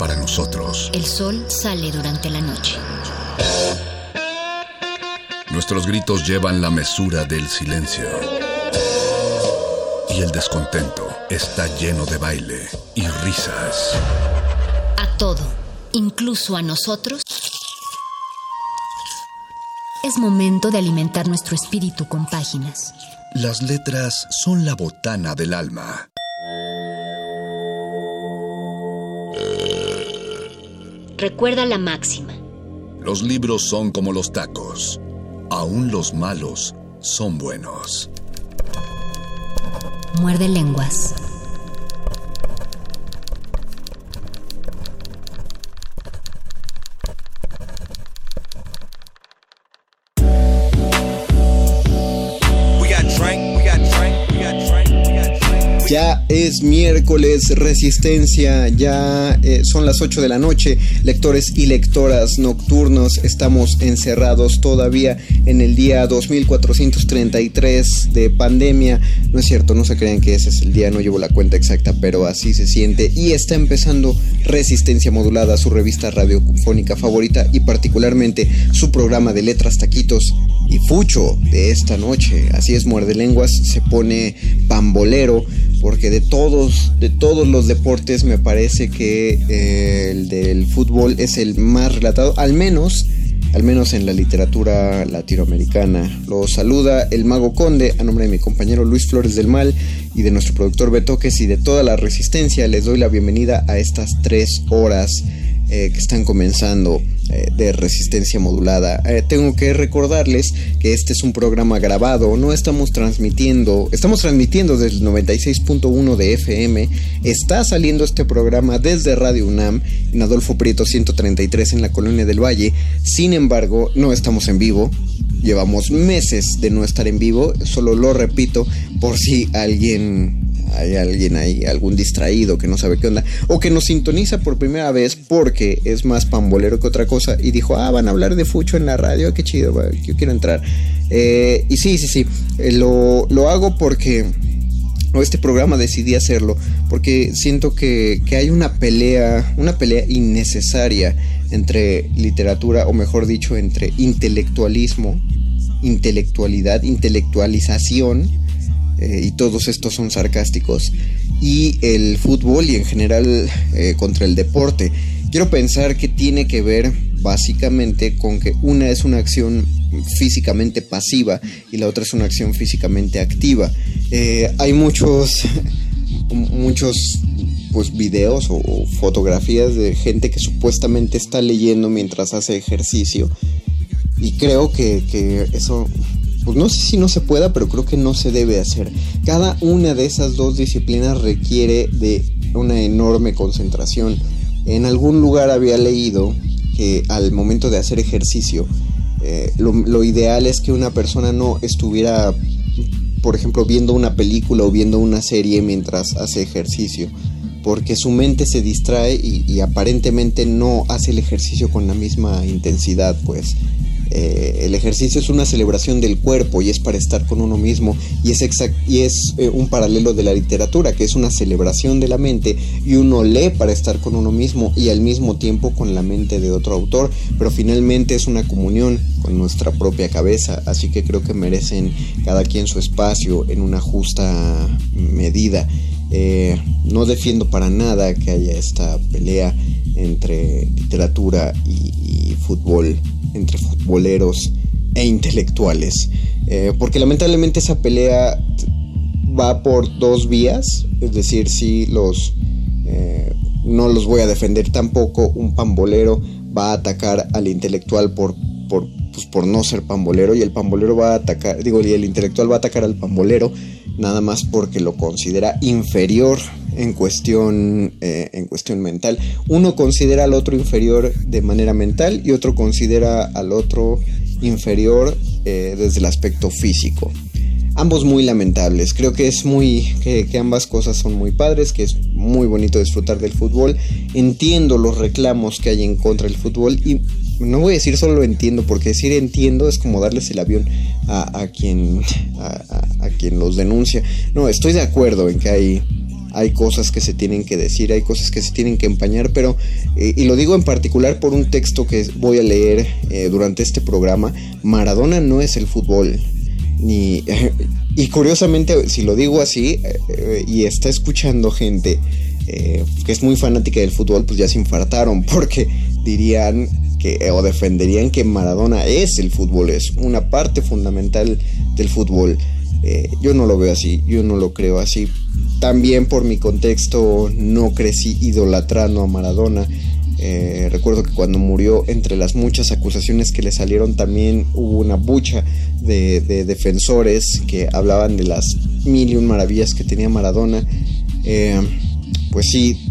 Para nosotros. El sol sale durante la noche. Nuestros gritos llevan la mesura del silencio. Y el descontento está lleno de baile y risas. A todo, incluso a nosotros, es momento de alimentar nuestro espíritu con páginas. Las letras son la botana del alma. Recuerda la máxima. Los libros son como los tacos. Aún los malos son buenos. Muerde lenguas. Ya es miércoles, resistencia, ya eh, son las 8 de la noche, lectores y lectoras nocturnos, estamos encerrados todavía en el día 2433 de pandemia. No es cierto, no se crean que ese es el día, no llevo la cuenta exacta, pero así se siente. Y está empezando Resistencia Modulada, su revista radiofónica favorita y particularmente su programa de letras, taquitos y fucho de esta noche. Así es, muerde lenguas, se pone pambolero porque de todos, de todos los deportes me parece que eh, el del fútbol es el más relatado, al menos, al menos en la literatura latinoamericana. Lo saluda el Mago Conde a nombre de mi compañero Luis Flores del Mal y de nuestro productor Betoques y de toda la resistencia. Les doy la bienvenida a estas tres horas eh, que están comenzando eh, de resistencia modulada. Eh, tengo que recordarles que este es un programa grabado, no estamos transmitiendo, estamos transmitiendo desde el 96.1 de FM, está saliendo este programa desde Radio UNAM en Adolfo Prieto 133 en la Colonia del Valle, sin embargo no estamos en vivo, llevamos meses de no estar en vivo, solo lo repito por si alguien hay alguien ahí, algún distraído que no sabe qué onda, o que nos sintoniza por primera vez porque es más pambolero que otra cosa y dijo, ah, van a hablar de Fucho en la radio, qué chido, yo quiero entrar. Eh, y sí, sí, sí, eh, lo, hago porque este programa decidí hacerlo porque siento que, que, hay una pelea, una pelea innecesaria entre literatura, o mejor dicho, entre intelectualismo, intelectualidad, intelectualización eh, y todos estos son sarcásticos, y el fútbol y en general eh, contra el deporte. Quiero pensar que tiene que ver básicamente con que una es una acción físicamente pasiva y la otra es una acción físicamente activa. Eh, hay muchos, muchos pues videos o, fotografías de gente que supuestamente está leyendo mientras hace ejercicio y creo que, que eso pues no sé si no se pueda, pero creo que no se debe hacer. Cada una de esas dos disciplinas requiere de una enorme concentración. En algún lugar había leído que al momento de hacer ejercicio, eh, lo, ideal es que una persona no estuviera, por ejemplo, viendo una película o viendo una serie mientras hace ejercicio, porque su mente se distrae y, y aparentemente no hace el ejercicio con la misma intensidad, pues. Eh, el ejercicio es una celebración del cuerpo y es para estar con uno mismo y es, y es eh, un paralelo de la literatura que es una celebración de la mente y uno lee para estar con uno mismo y al mismo tiempo con la mente de otro autor pero finalmente es una comunión con nuestra propia cabeza así que creo que merecen cada quien su espacio en una justa medida eh, no defiendo para nada que haya esta pelea entre literatura y fútbol entre futboleros e intelectuales. Eh, porque lamentablemente esa pelea va por dos vías, es decir, si los... Eh, no los voy a defender tampoco, un pambolero va a atacar al intelectual por, por pues por no ser pambolero y el pambolero va a atacar, digo, y el intelectual va a atacar al pambolero nada más porque lo considera inferior en cuestión, eh, en cuestión mental. Uno considera al otro inferior de manera mental y otro considera al otro inferior eh, desde el aspecto físico. Ambos muy lamentables. Creo que es muy. Que, que, ambas cosas son muy padres, que es muy bonito disfrutar del fútbol. Entiendo los reclamos que hay en contra del fútbol y no voy a decir solo lo entiendo, porque decir entiendo es como darles el avión a, quien, a, quien los denuncia. No, estoy de acuerdo en que hay, hay cosas que se tienen que decir, hay cosas que se tienen que empañar, pero, eh, y lo digo en particular por un texto que voy a leer eh, durante este programa, Maradona no es el fútbol. Ni, y curiosamente, si lo digo así, eh, y está escuchando gente que es muy fanática del fútbol, pues ya se infartaron, porque dirían que, o defenderían que Maradona es el fútbol, es una parte fundamental del fútbol. Eh, yo no lo veo así, yo no lo creo así. También por mi contexto no crecí idolatrando a Maradona. Eh, recuerdo que cuando murió, entre las muchas acusaciones que le salieron, también hubo una bucha de, defensores que hablaban de las mil y un maravillas que tenía Maradona. Eh, pues sí,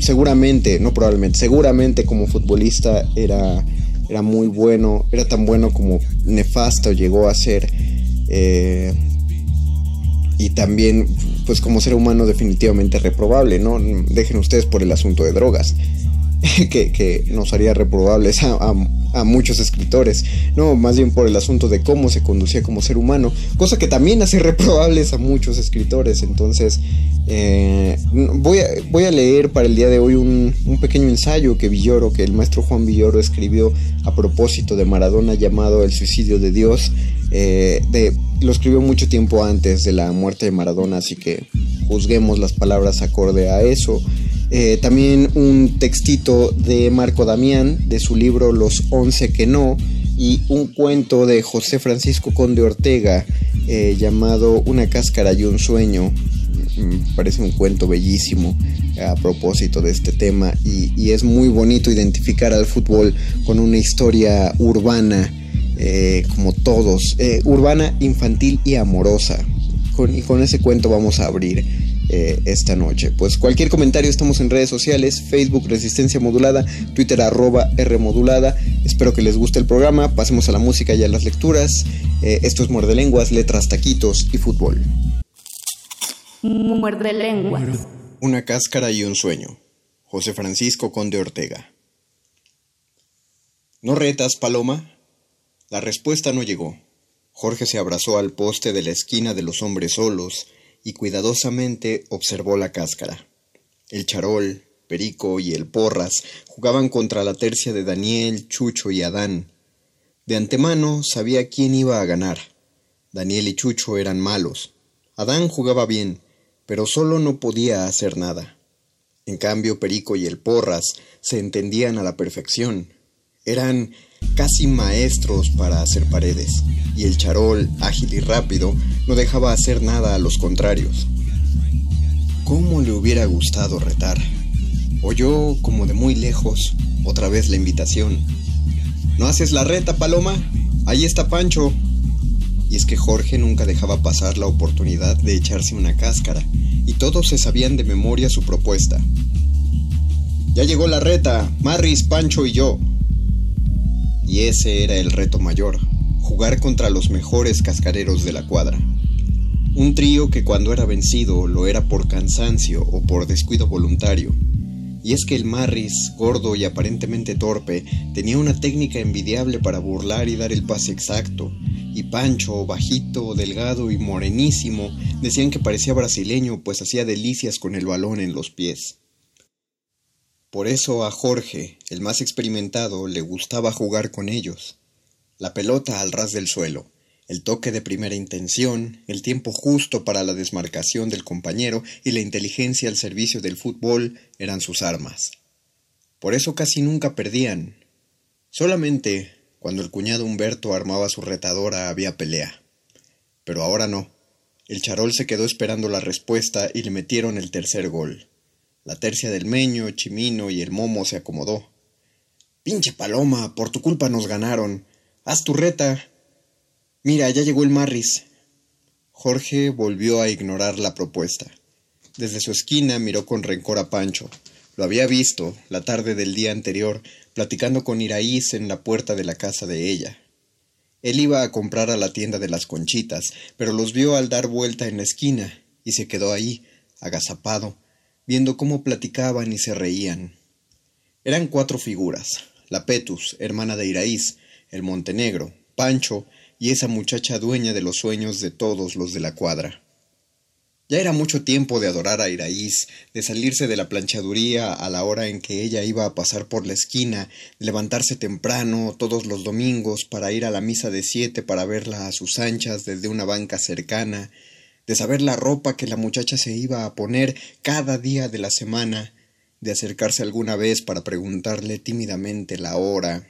seguramente, no probablemente, seguramente como futbolista era, era muy bueno, era tan bueno como nefasto llegó a ser. Eh, y también, pues como ser humano definitivamente reprobable, ¿no? Dejen ustedes por el asunto de drogas, que, nos haría reprobables a muchos escritores, no, más bien por el asunto de cómo se conducía como ser humano, cosa que también hace reprobables a muchos escritores. Entonces, eh, voy, a, voy, a, leer para el día de hoy un, pequeño ensayo que Villoro, que el maestro Juan Villoro escribió a propósito de Maradona llamado El suicidio de Dios. Eh, de, lo escribió mucho tiempo antes de la muerte de Maradona, así que juzguemos las palabras acorde a eso. Eh, también un textito de Marco Damián, de su libro Los Once que no, y un cuento de José Francisco Conde Ortega eh, llamado Una cáscara y un sueño. Mm, parece un cuento bellísimo a propósito de este tema y, es muy bonito identificar al fútbol con una historia urbana, eh, como todos, urbana, infantil y amorosa. y con ese cuento vamos a abrir. Eh, esta noche. Pues cualquier comentario estamos en redes sociales, Facebook Resistencia Modulada, Twitter arroba R Modulada. Espero que les guste el programa. Pasemos a la música y a las lecturas. Eh, esto es Muerde Lenguas, Letras, Taquitos y Fútbol. Muerde Lenguas. Una cáscara y un sueño. José Francisco Conde Ortega. ¿No retas, Paloma? La respuesta no llegó. Jorge se abrazó al poste de la esquina de los hombres solos y cuidadosamente observó la cáscara. El charol, Perico y el Porras jugaban contra la tercia de Daniel, Chucho y Adán. De antemano sabía quién iba a ganar. Daniel y Chucho eran malos. Adán jugaba bien, pero solo no podía hacer nada. En cambio, Perico y el Porras se entendían a la perfección. Eran casi maestros para hacer paredes, y el charol, ágil y rápido, no dejaba hacer nada a los contrarios. ¿Cómo le hubiera gustado retar? Oyó, como de muy lejos, otra vez la invitación. ¿No haces la reta, Paloma? Ahí está Pancho. Y es que Jorge nunca dejaba pasar la oportunidad de echarse una cáscara, y todos se sabían de memoria su propuesta. Ya llegó la reta, Marris, Pancho y yo, y ese era el reto mayor, jugar contra los mejores cascareros de la cuadra. Un trío que cuando era vencido lo era por cansancio o por descuido voluntario. Y es que el Marris, gordo y aparentemente torpe, tenía una técnica envidiable para burlar y dar el pase exacto, y Pancho, bajito, delgado y morenísimo, decían que parecía brasileño pues hacía delicias con el balón en los pies. Por eso a Jorge, el más experimentado, le gustaba jugar con ellos. La pelota al ras del suelo, el toque de primera intención, el tiempo justo para la desmarcación del compañero y la inteligencia al servicio del fútbol eran sus armas. Por eso casi nunca perdían. Solamente cuando el cuñado Humberto armaba su retadora había pelea. Pero ahora no. El charol se quedó esperando la respuesta y le metieron el tercer gol. La tercia del Meño, Chimino y el Momo se acomodó. Pinche paloma, por tu culpa nos ganaron. Haz tu reta. Mira, ya llegó el Marris. Jorge volvió a ignorar la propuesta. Desde su esquina miró con rencor a Pancho. Lo había visto, la tarde del día anterior, platicando con Iraíz en la puerta de la casa de ella. Él iba a comprar a la tienda de las conchitas, pero los vio al dar vuelta en la esquina, y se quedó ahí, agazapado, viendo cómo platicaban y se reían. Eran cuatro figuras, la Petus, hermana de Iraíz, el Montenegro, Pancho y esa muchacha dueña de los sueños de todos los de la cuadra. Ya era mucho tiempo de adorar a Iraíz, de salirse de la planchaduría a la hora en que ella iba a pasar por la esquina, de levantarse temprano todos los domingos para ir a la misa de siete para verla a sus anchas desde una banca cercana, de saber la ropa que la muchacha se iba a poner cada día de la semana, de acercarse alguna vez para preguntarle tímidamente la hora,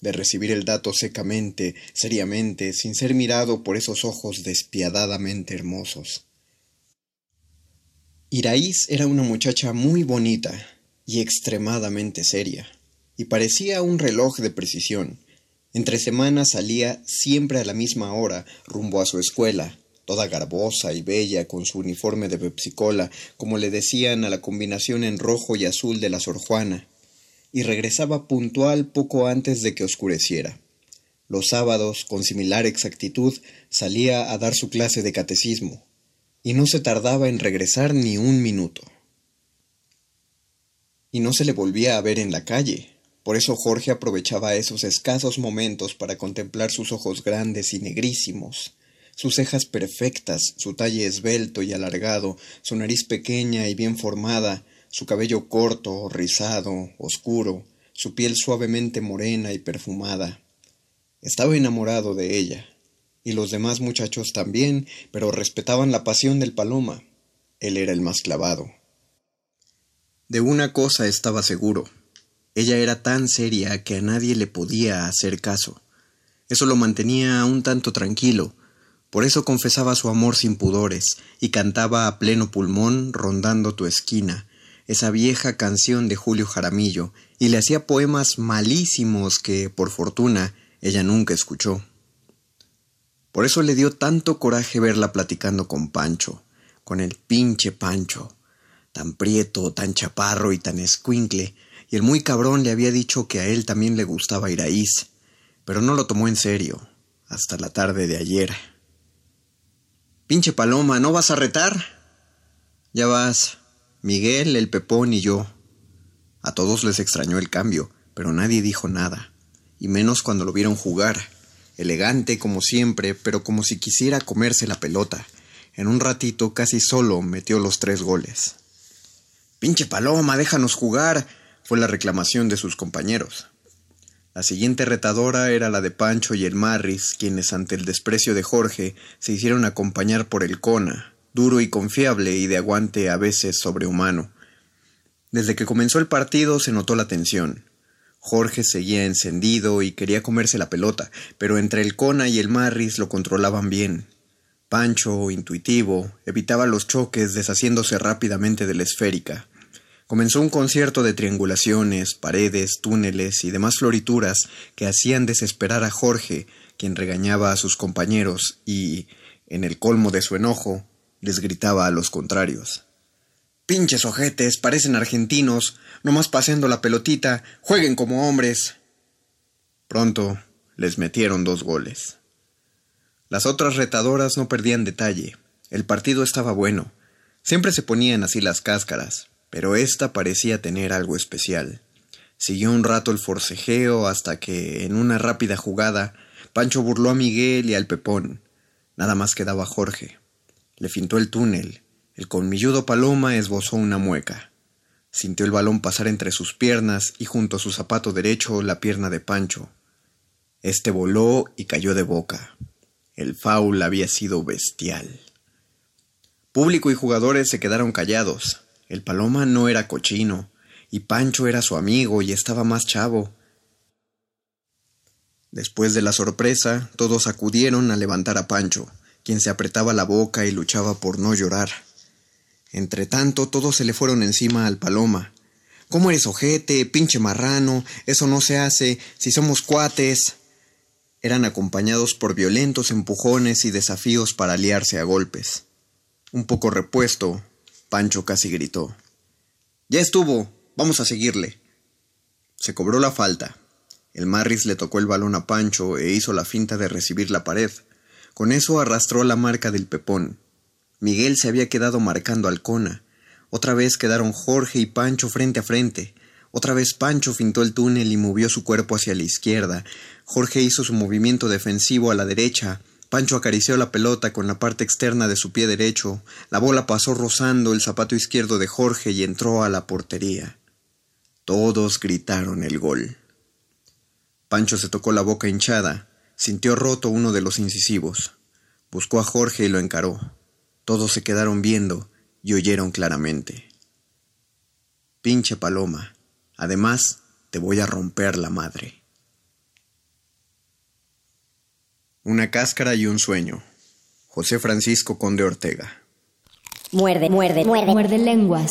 de recibir el dato secamente, seriamente, sin ser mirado por esos ojos despiadadamente hermosos. Iraíz era una muchacha muy bonita y extremadamente seria, y parecía un reloj de precisión. Entre semanas salía siempre a la misma hora rumbo a su escuela, toda garbosa y bella con su uniforme de pepsicola, como le decían a la combinación en rojo y azul de la Sor Juana, y regresaba puntual poco antes de que oscureciera. Los sábados, con similar exactitud, salía a dar su clase de catecismo, y no se tardaba en regresar ni un minuto. Y no se le volvía a ver en la calle. Por eso Jorge aprovechaba esos escasos momentos para contemplar sus ojos grandes y negrísimos, sus cejas perfectas, su talle esbelto y alargado, su nariz pequeña y bien formada, su cabello corto, rizado, oscuro, su piel suavemente morena y perfumada. Estaba enamorado de ella y los demás muchachos también, pero respetaban la pasión del paloma. Él era el más clavado. De una cosa estaba seguro. Ella era tan seria que a nadie le podía hacer caso. Eso lo mantenía un tanto tranquilo. Por eso confesaba su amor sin pudores y cantaba a pleno pulmón rondando tu esquina, esa vieja canción de Julio Jaramillo, y le hacía poemas malísimos que, por fortuna, ella nunca escuchó. Por eso le dio tanto coraje verla platicando con Pancho, con el pinche Pancho, tan prieto, tan chaparro y tan escuincle, y el muy cabrón le había dicho que a él también le gustaba Iraíz, pero no lo tomó en serio, hasta la tarde de ayer. Pinche Paloma, ¿no vas a retar? Ya vas, Miguel, el Pepón y yo. A todos les extrañó el cambio, pero nadie dijo nada, y menos cuando lo vieron jugar elegante como siempre, pero como si quisiera comerse la pelota. En un ratito casi solo metió los tres goles. Pinche paloma, déjanos jugar, fue la reclamación de sus compañeros. La siguiente retadora era la de Pancho y el Marris, quienes ante el desprecio de Jorge se hicieron acompañar por el Cona, duro y confiable y de aguante a veces sobrehumano. Desde que comenzó el partido se notó la tensión. Jorge seguía encendido y quería comerse la pelota, pero entre el Cona y el Marris lo controlaban bien. Pancho, intuitivo, evitaba los choques deshaciéndose rápidamente de la esférica. Comenzó un concierto de triangulaciones, paredes, túneles y demás florituras que hacían desesperar a Jorge, quien regañaba a sus compañeros y, en el colmo de su enojo, les gritaba a los contrarios. Pinches ojetes, parecen argentinos, nomás paseando la pelotita, jueguen como hombres. Pronto les metieron dos goles. Las otras retadoras no perdían detalle. El partido estaba bueno. Siempre se ponían así las cáscaras, pero esta parecía tener algo especial. Siguió un rato el forcejeo hasta que, en una rápida jugada, Pancho burló a Miguel y al Pepón. Nada más quedaba Jorge. Le fintó el túnel, el colmilludo Paloma esbozó una mueca. Sintió el balón pasar entre sus piernas y junto a su zapato derecho la pierna de Pancho. Este voló y cayó de boca. El faul había sido bestial. Público y jugadores se quedaron callados. El Paloma no era cochino, y Pancho era su amigo y estaba más chavo. Después de la sorpresa, todos acudieron a levantar a Pancho, quien se apretaba la boca y luchaba por no llorar. Entre tanto, todos se le fueron encima al paloma. ¿Cómo eres ojete, pinche marrano? Eso no se hace, si somos cuates. eran acompañados por violentos empujones y desafíos para aliarse a golpes. Un poco repuesto, Pancho casi gritó. Ya estuvo, vamos a seguirle. Se cobró la falta. El Marris le tocó el balón a Pancho e hizo la finta de recibir la pared. Con eso arrastró la marca del pepón. Miguel se había quedado marcando al Cona. Otra vez quedaron Jorge y Pancho frente a frente. Otra vez Pancho fintó el túnel y movió su cuerpo hacia la izquierda. Jorge hizo su movimiento defensivo a la derecha. Pancho acarició la pelota con la parte externa de su pie derecho. La bola pasó rozando el zapato izquierdo de Jorge y entró a la portería. Todos gritaron el gol. Pancho se tocó la boca hinchada. Sintió roto uno de los incisivos. Buscó a Jorge y lo encaró. Todos se quedaron viendo y oyeron claramente. Pinche paloma. Además, te voy a romper la madre. Una cáscara y un sueño. José Francisco Conde Ortega. Muerde, muerde, muerde. Muerde lenguas.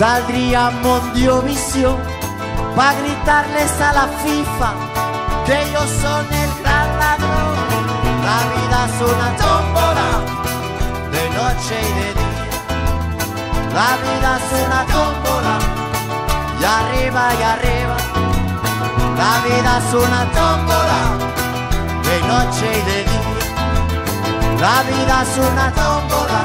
saldría Visión para gritarles a la FIFA que ellos son el gran ladrón. La vida es una tómbola de noche y de día. La vida es una tómbola y arriba y arriba. La vida es una tómbola de noche y de día. La vida es una tómbola,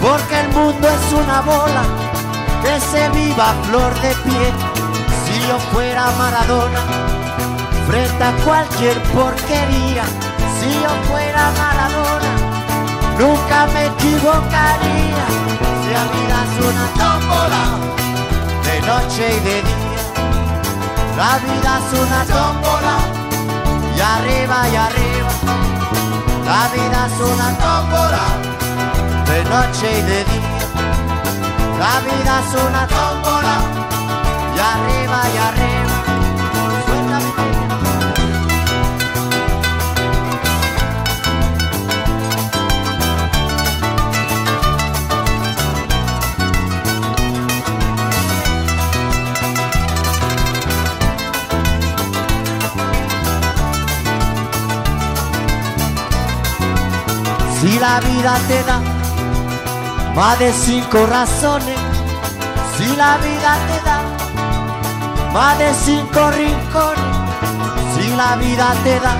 porque el mundo es una bola que se viva flor de piel. Si yo fuera Maradona, frente a cualquier porquería, si yo fuera Maradona, nunca me equivocaría. Si a vida es una tómbola, de noche y de día, la vida es una tómbola, y arriba y arriba, la vida es una tómbola, de noche y de día. La vida es una tómbola y arriba y arriba. Si la vida te da más de cinco razones si la vida te da. Más de cinco rincones si la vida te da.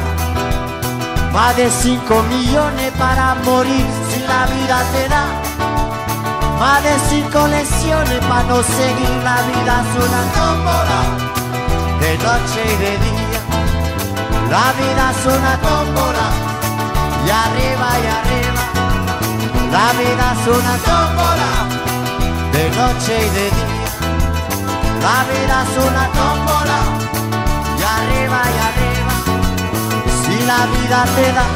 Más de cinco millones para morir si la vida te da. Más de cinco lesiones para no seguir la vida es una de noche y de día. La vida es una tómbola y arriba y arriba la vida es una tómbola de noche y de día. La vida es una tómbola y arriba y arriba. Si la vida te da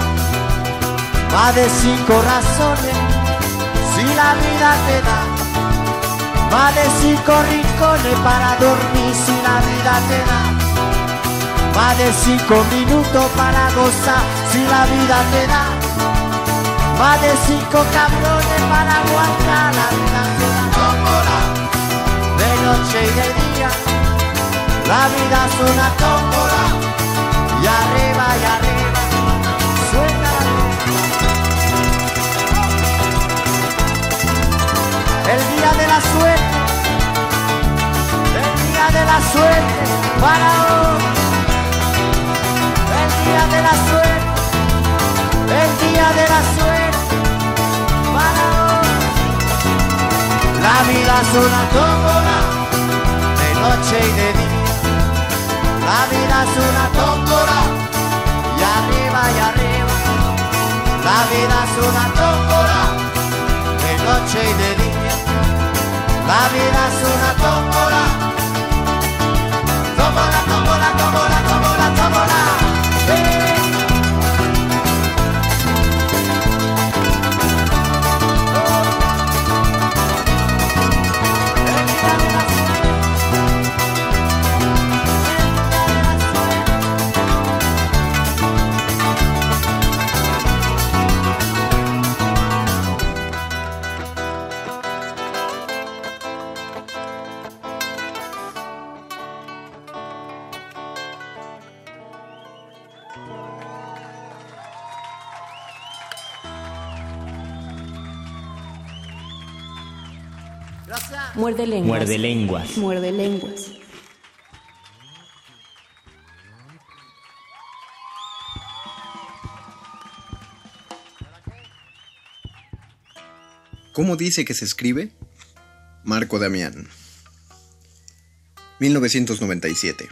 más de cinco razones, si la vida te da más de cinco rincones para dormir, si la vida te da más de cinco minutos para gozar, si la vida te da más de cinco cabrones para aguantar la vida tómbola de noche y de día. La vida es una tómbola y arriba y arriba suena la El día de la suerte, el día de la suerte para hoy. El día de la suerte, el día de la suerte La vida es una tómbola de noche y de día. La vida es una tómbola y arriba y arriba. La vida es una tómbola de noche y de. La vida es una tómbola. Tómbola, tómbola, tómbola, tómbola, tómbola. Muerde lenguas. Muerde lenguas. Muerde lenguas. ¿Cómo dice que se escribe? Marco Damián. 1997.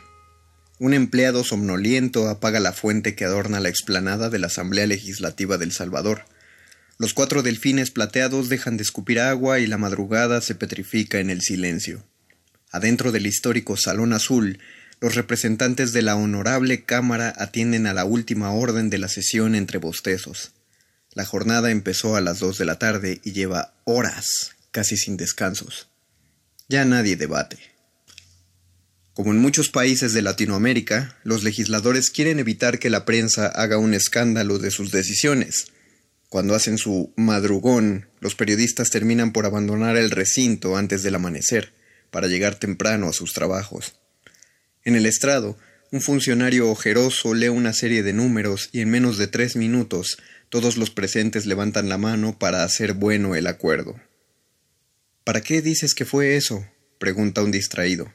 Un empleado somnoliento apaga la fuente que adorna la explanada de la Asamblea Legislativa del Salvador. Los cuatro delfines plateados dejan de escupir agua y la madrugada se petrifica en el silencio. Adentro del histórico Salón Azul, los representantes de la honorable Cámara atienden a la última orden de la sesión entre bostezos. La jornada empezó a las dos de la tarde y lleva horas, casi sin descansos. Ya nadie debate. Como en muchos países de Latinoamérica, los legisladores quieren evitar que la prensa haga un escándalo de sus decisiones. Cuando hacen su madrugón, los periodistas terminan por abandonar el recinto antes del amanecer, para llegar temprano a sus trabajos. En el estrado, un funcionario ojeroso lee una serie de números y en menos de tres minutos todos los presentes levantan la mano para hacer bueno el acuerdo. ¿Para qué dices que fue eso? pregunta un distraído.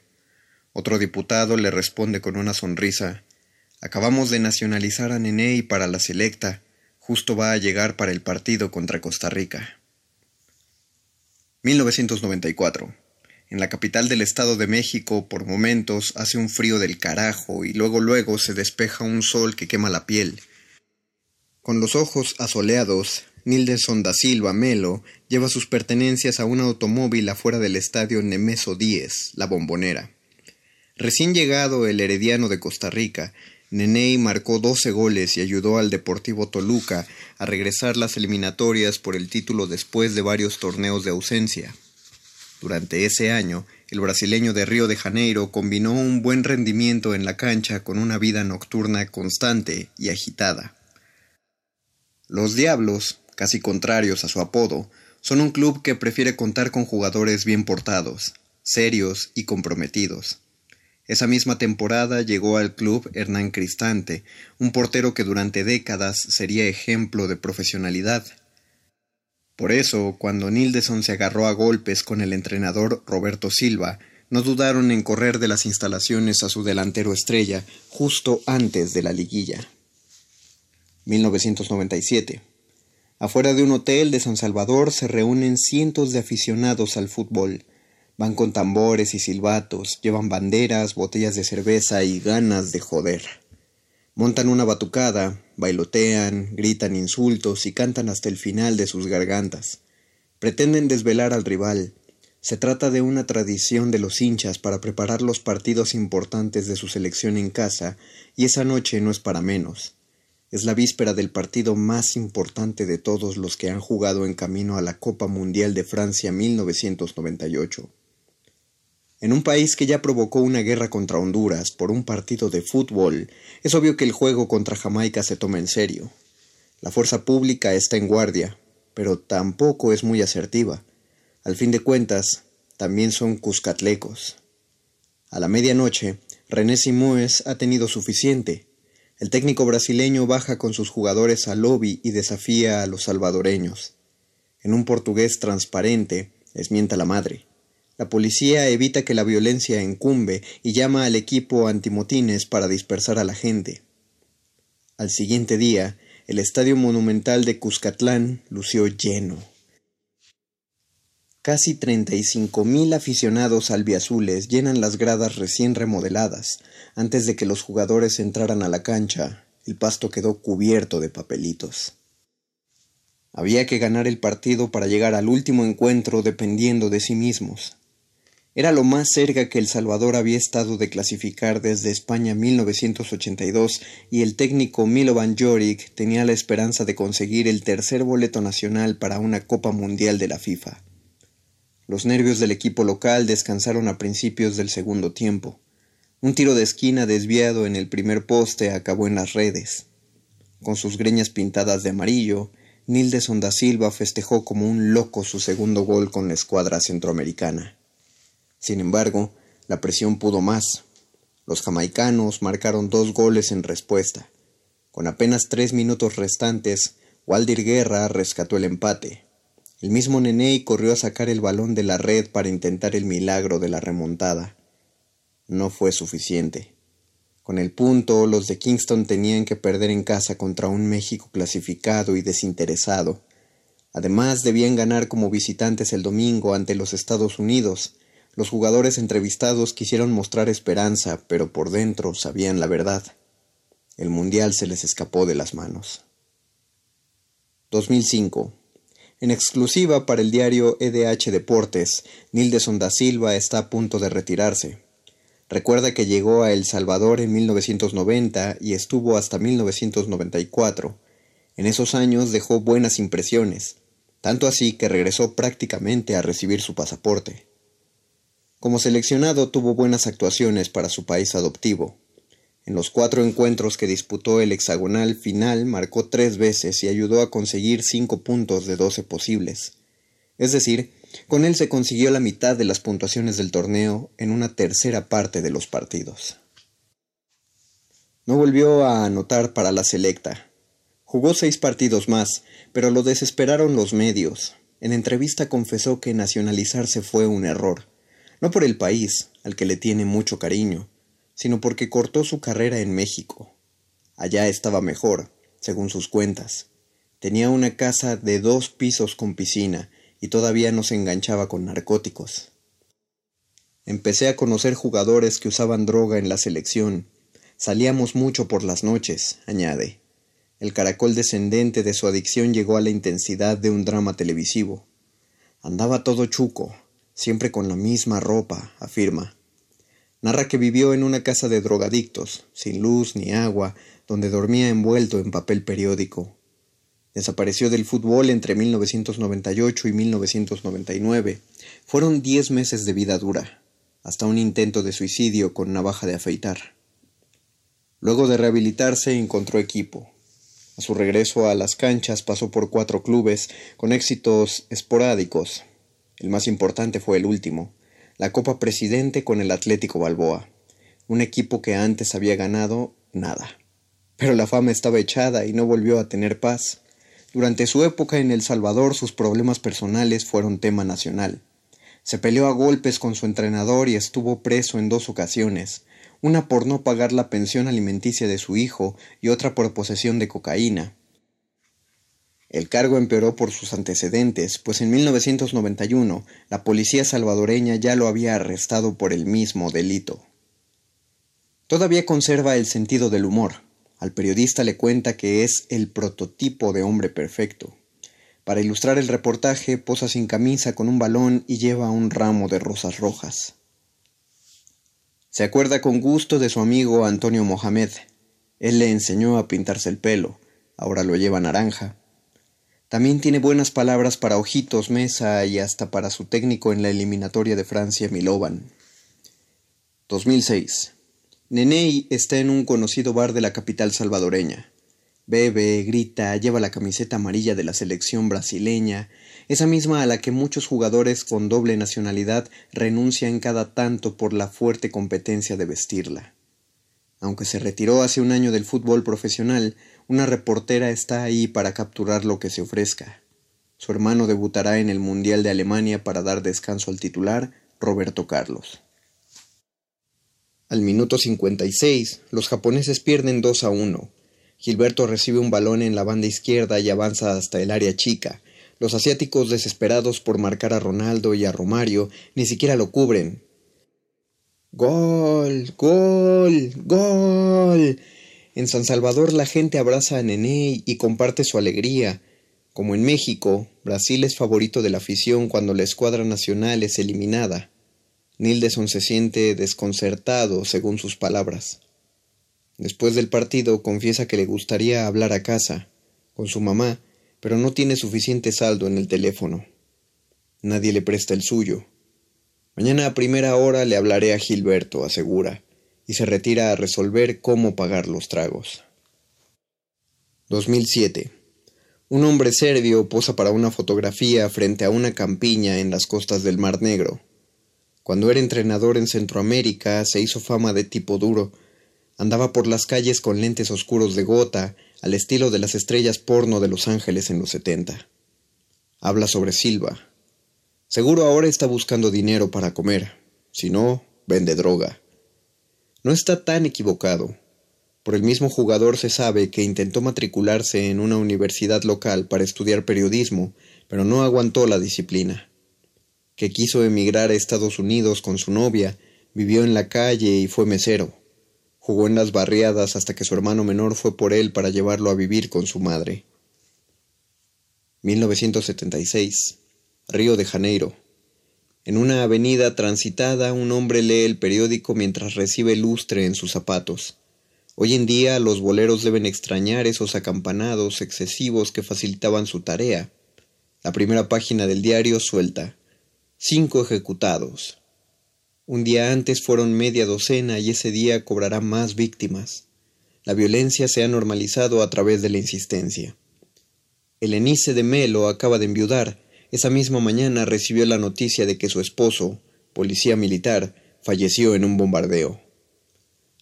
Otro diputado le responde con una sonrisa. Acabamos de nacionalizar a Neney para la selecta. Justo va a llegar para el partido contra Costa Rica. 1994. En la capital del Estado de México, por momentos, hace un frío del carajo y luego luego se despeja un sol que quema la piel. Con los ojos asoleados, Nildeson da Silva Melo lleva sus pertenencias a un automóvil afuera del estadio Nemeso 10, la bombonera. Recién llegado el herediano de Costa Rica, Neney marcó 12 goles y ayudó al Deportivo Toluca a regresar las eliminatorias por el título después de varios torneos de ausencia. Durante ese año, el brasileño de Río de Janeiro combinó un buen rendimiento en la cancha con una vida nocturna constante y agitada. Los Diablos, casi contrarios a su apodo, son un club que prefiere contar con jugadores bien portados, serios y comprometidos. Esa misma temporada llegó al club Hernán Cristante, un portero que durante décadas sería ejemplo de profesionalidad. Por eso, cuando Nildeson se agarró a golpes con el entrenador Roberto Silva, no dudaron en correr de las instalaciones a su delantero estrella justo antes de la liguilla. 1997. Afuera de un hotel de San Salvador se reúnen cientos de aficionados al fútbol. Van con tambores y silbatos, llevan banderas, botellas de cerveza y ganas de joder. Montan una batucada, bailotean, gritan insultos y cantan hasta el final de sus gargantas. Pretenden desvelar al rival. Se trata de una tradición de los hinchas para preparar los partidos importantes de su selección en casa, y esa noche no es para menos. Es la víspera del partido más importante de todos los que han jugado en camino a la Copa Mundial de Francia 1998. En un país que ya provocó una guerra contra Honduras por un partido de fútbol, es obvio que el juego contra Jamaica se toma en serio. La fuerza pública está en guardia, pero tampoco es muy asertiva. Al fin de cuentas, también son cuscatlecos. A la medianoche, René Simões ha tenido suficiente el técnico brasileño baja con sus jugadores al lobby y desafía a los salvadoreños. En un portugués transparente, les mienta la madre. La policía evita que la violencia encumbe y llama al equipo antimotines para dispersar a la gente. Al siguiente día, el estadio monumental de Cuscatlán lució lleno. Casi treinta y cinco mil aficionados albiazules llenan las gradas recién remodeladas. Antes de que los jugadores entraran a la cancha, el pasto quedó cubierto de papelitos. Había que ganar el partido para llegar al último encuentro dependiendo de sí mismos. Era lo más cerca que El Salvador había estado de clasificar desde España 1982 y el técnico Milovan Joric tenía la esperanza de conseguir el tercer boleto nacional para una Copa Mundial de la FIFA. Los nervios del equipo local descansaron a principios del segundo tiempo. Un tiro de esquina desviado en el primer poste acabó en las redes. Con sus greñas pintadas de amarillo, Nilde da Silva festejó como un loco su segundo gol con la escuadra centroamericana. Sin embargo, la presión pudo más. Los jamaicanos marcaron dos goles en respuesta. Con apenas tres minutos restantes, Waldir Guerra rescató el empate. El mismo Neney corrió a sacar el balón de la red para intentar el milagro de la remontada. No fue suficiente. Con el punto, los de Kingston tenían que perder en casa contra un México clasificado y desinteresado. Además, debían ganar como visitantes el domingo ante los Estados Unidos. Los jugadores entrevistados quisieron mostrar esperanza, pero por dentro sabían la verdad. El Mundial se les escapó de las manos. 2005 en exclusiva para el diario EDH Deportes, Nildeson da Silva está a punto de retirarse. Recuerda que llegó a El Salvador en 1990 y estuvo hasta 1994. En esos años dejó buenas impresiones, tanto así que regresó prácticamente a recibir su pasaporte. Como seleccionado tuvo buenas actuaciones para su país adoptivo. En los cuatro encuentros que disputó el hexagonal final marcó tres veces y ayudó a conseguir cinco puntos de doce posibles. Es decir, con él se consiguió la mitad de las puntuaciones del torneo en una tercera parte de los partidos. No volvió a anotar para la selecta. Jugó seis partidos más, pero lo desesperaron los medios. En entrevista confesó que nacionalizarse fue un error, no por el país, al que le tiene mucho cariño, sino porque cortó su carrera en México. Allá estaba mejor, según sus cuentas. Tenía una casa de dos pisos con piscina y todavía no se enganchaba con narcóticos. Empecé a conocer jugadores que usaban droga en la selección. Salíamos mucho por las noches, añade. El caracol descendente de su adicción llegó a la intensidad de un drama televisivo. Andaba todo chuco, siempre con la misma ropa, afirma. Narra que vivió en una casa de drogadictos, sin luz ni agua, donde dormía envuelto en papel periódico. Desapareció del fútbol entre 1998 y 1999. Fueron diez meses de vida dura, hasta un intento de suicidio con navaja de afeitar. Luego de rehabilitarse encontró equipo. A su regreso a las canchas pasó por cuatro clubes con éxitos esporádicos. El más importante fue el último, la Copa Presidente con el Atlético Balboa, un equipo que antes había ganado nada. Pero la fama estaba echada y no volvió a tener paz. Durante su época en El Salvador sus problemas personales fueron tema nacional. Se peleó a golpes con su entrenador y estuvo preso en dos ocasiones, una por no pagar la pensión alimenticia de su hijo y otra por posesión de cocaína. El cargo empeoró por sus antecedentes, pues en 1991 la policía salvadoreña ya lo había arrestado por el mismo delito. Todavía conserva el sentido del humor. Al periodista le cuenta que es el prototipo de hombre perfecto. Para ilustrar el reportaje, posa sin camisa con un balón y lleva un ramo de rosas rojas. Se acuerda con gusto de su amigo Antonio Mohamed. Él le enseñó a pintarse el pelo, ahora lo lleva naranja. También tiene buenas palabras para Ojitos Mesa y hasta para su técnico en la eliminatoria de Francia, Milovan. 2006. Nenei está en un conocido bar de la capital salvadoreña. Bebe, grita, lleva la camiseta amarilla de la selección brasileña, esa misma a la que muchos jugadores con doble nacionalidad renuncian cada tanto por la fuerte competencia de vestirla. Aunque se retiró hace un año del fútbol profesional, una reportera está ahí para capturar lo que se ofrezca. Su hermano debutará en el Mundial de Alemania para dar descanso al titular, Roberto Carlos. Al minuto 56, los japoneses pierden 2 a 1. Gilberto recibe un balón en la banda izquierda y avanza hasta el área chica. Los asiáticos, desesperados por marcar a Ronaldo y a Romario, ni siquiera lo cubren. Gol, gol, gol. En San Salvador la gente abraza a Nené y comparte su alegría. Como en México, Brasil es favorito de la afición cuando la escuadra nacional es eliminada. Nildeson se siente desconcertado, según sus palabras. Después del partido confiesa que le gustaría hablar a casa, con su mamá, pero no tiene suficiente saldo en el teléfono. Nadie le presta el suyo. Mañana a primera hora le hablaré a Gilberto, asegura, y se retira a resolver cómo pagar los tragos. 2007. Un hombre serbio posa para una fotografía frente a una campiña en las costas del Mar Negro. Cuando era entrenador en Centroamérica se hizo fama de tipo duro, Andaba por las calles con lentes oscuros de gota, al estilo de las estrellas porno de Los Ángeles en los setenta. Habla sobre Silva. Seguro ahora está buscando dinero para comer. Si no, vende droga. No está tan equivocado. Por el mismo jugador se sabe que intentó matricularse en una universidad local para estudiar periodismo, pero no aguantó la disciplina. Que quiso emigrar a Estados Unidos con su novia, vivió en la calle y fue mesero. Jugó en las barriadas hasta que su hermano menor fue por él para llevarlo a vivir con su madre. 1976. Río de Janeiro. En una avenida transitada, un hombre lee el periódico mientras recibe lustre en sus zapatos. Hoy en día los boleros deben extrañar esos acampanados excesivos que facilitaban su tarea. La primera página del diario suelta. Cinco ejecutados. Un día antes fueron media docena y ese día cobrará más víctimas. La violencia se ha normalizado a través de la insistencia. El Enice de Melo acaba de enviudar. Esa misma mañana recibió la noticia de que su esposo, policía militar, falleció en un bombardeo.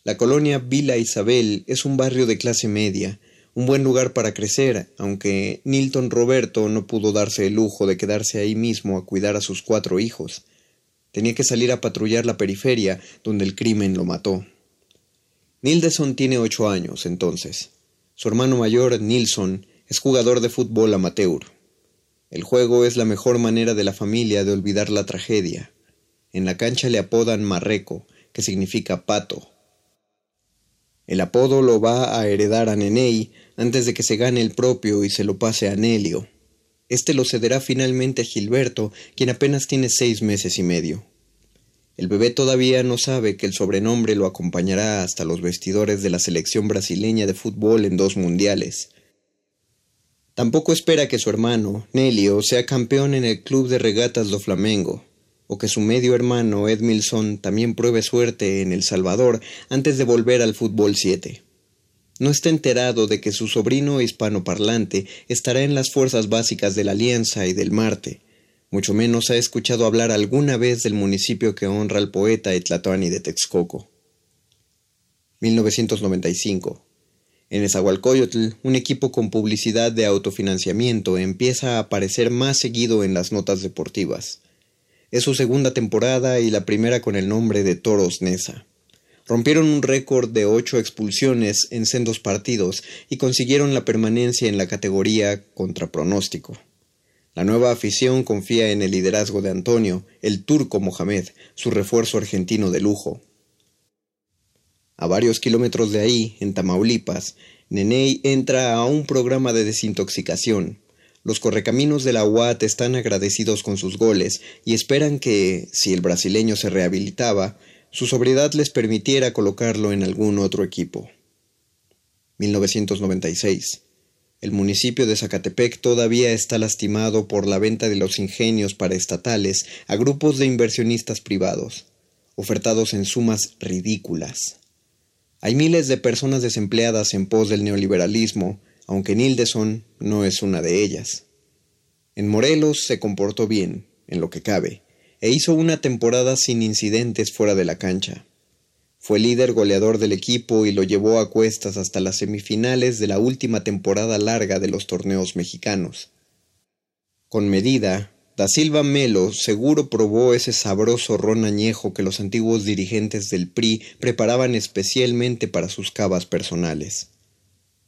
La colonia Villa Isabel es un barrio de clase media, un buen lugar para crecer, aunque Nilton Roberto no pudo darse el lujo de quedarse ahí mismo a cuidar a sus cuatro hijos. Tenía que salir a patrullar la periferia, donde el crimen lo mató. Nildeson tiene ocho años, entonces. Su hermano mayor, Nilsson, es jugador de fútbol amateur. El juego es la mejor manera de la familia de olvidar la tragedia. En la cancha le apodan Marreco, que significa pato. El apodo lo va a heredar a Nenei antes de que se gane el propio y se lo pase a Nelio. Este lo cederá finalmente a Gilberto, quien apenas tiene seis meses y medio. El bebé todavía no sabe que el sobrenombre lo acompañará hasta los vestidores de la selección brasileña de fútbol en dos mundiales. Tampoco espera que su hermano, Nelio, sea campeón en el club de regatas do Flamengo, o que su medio hermano, Edmilson, también pruebe suerte en El Salvador antes de volver al fútbol 7. No está enterado de que su sobrino hispanoparlante estará en las fuerzas básicas de la Alianza y del Marte. Mucho menos ha escuchado hablar alguna vez del municipio que honra al poeta Etlatoani de Texcoco. 1995. En Esahualcoyotl, un equipo con publicidad de autofinanciamiento empieza a aparecer más seguido en las notas deportivas. Es su segunda temporada y la primera con el nombre de Toros Nesa rompieron un récord de ocho expulsiones en sendos partidos y consiguieron la permanencia en la categoría contra pronóstico. La nueva afición confía en el liderazgo de Antonio, el turco Mohamed, su refuerzo argentino de lujo. A varios kilómetros de ahí, en Tamaulipas, Neney entra a un programa de desintoxicación. Los correcaminos de la UAT están agradecidos con sus goles y esperan que, si el brasileño se rehabilitaba, su sobriedad les permitiera colocarlo en algún otro equipo. 1996. El municipio de Zacatepec todavía está lastimado por la venta de los ingenios paraestatales a grupos de inversionistas privados, ofertados en sumas ridículas. Hay miles de personas desempleadas en pos del neoliberalismo aunque Nildeson no es una de ellas. En Morelos se comportó bien, en lo que cabe, e hizo una temporada sin incidentes fuera de la cancha. Fue líder goleador del equipo y lo llevó a cuestas hasta las semifinales de la última temporada larga de los torneos mexicanos. Con medida, Da Silva Melo seguro probó ese sabroso ron añejo que los antiguos dirigentes del PRI preparaban especialmente para sus cavas personales.